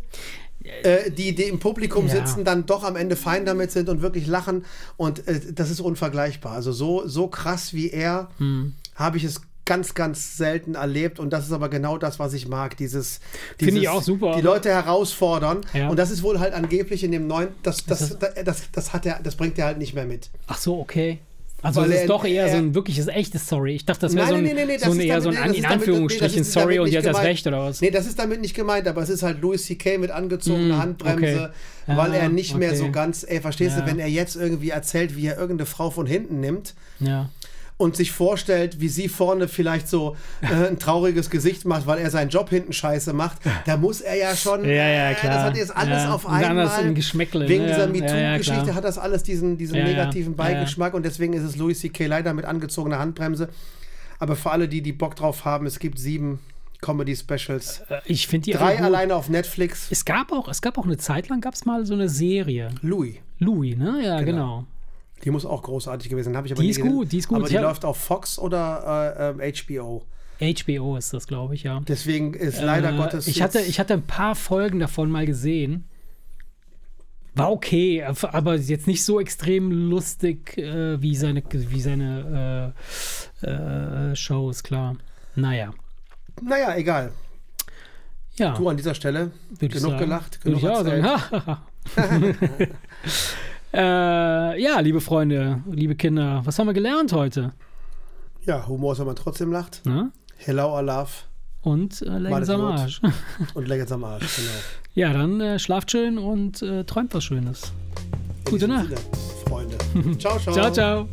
äh, die, die im Publikum Ja. sitzen, dann doch am Ende fein damit sind und wirklich lachen. Und äh, das ist unvergleichbar. Also so, so krass wie er Hm. habe ich es ganz, ganz selten erlebt. Und das ist aber genau das, was ich mag. Dieses, Finde ich dieses auch super, Die Leute herausfordern. Ja. Und das ist wohl halt angeblich in dem neuen, das, das, das, das, das, hat er, das bringt er halt nicht mehr mit. Ach so, okay. Also Weil es ist doch eher so er- ein wirkliches, echtes Sorry. Ich dachte, das wäre so ein, nee, nee, nee, so das ein eher damit- so ein, das in damit- Anführungsstrichen das ist Sorry damit und jetzt erst gemeint. recht oder was? Nee, das ist damit nicht gemeint, aber es ist halt Louis C.K. mit angezogener Mm, Handbremse, okay. weil Ja, er nicht mehr okay. so ganz, ey, verstehst Ja. du, wenn er jetzt irgendwie erzählt, wie er irgendeine Frau von hinten nimmt Ja. Und sich vorstellt, wie sie vorne vielleicht so äh, <laughs> ein trauriges Gesicht macht, weil er seinen Job hinten scheiße macht, da muss er ja schon, Ja, ja, äh, klar. das hat jetzt alles Ja, auf einmal, im Geschmäckle, wegen ne? dieser MeToo-Geschichte hat das alles diesen, diesen negativen. Beigeschmack und deswegen ist es Louis C.K. leider mit angezogener Handbremse. Aber für alle, die, die Bock drauf haben, es gibt sieben Comedy-Specials. Äh, Ich finde die Drei alleine auf Netflix. Es gab auch, es gab auch eine Zeit lang, gab es mal so eine Serie. Louis. Louis, ne? Ja, genau. Die muss auch großartig gewesen sein. Habe ich aber Die ist gesehen. gut, die ist gut. Aber die Ja. läuft auf Fox oder äh, HBO. HBO ist das, glaube ich, ja. Deswegen ist leider Äh, Gottes. Ich hatte, ich hatte ein paar Folgen davon mal gesehen. War okay, aber jetzt nicht so extrem lustig äh, wie seine, wie seine äh, äh, Shows, klar. Naja, Naja, egal. ja. Du an dieser Stelle. genug sagen. gelacht, genug ich auch sagen. <laughs> <laughs> <laughs> äh, ja, liebe Freunde, liebe Kinder, was haben wir gelernt heute? Ja, Humor ist, wenn man trotzdem lacht. Ne? Hello, Alaf Und äh, Leggings am. Arsch. <laughs> und Leggings am Arsch. Genau. Ja, dann äh, schlaft schön und äh, träumt was Schönes. Gute Nacht. Sinne, Freunde. <laughs> ciao, ciao. Ciao, ciao.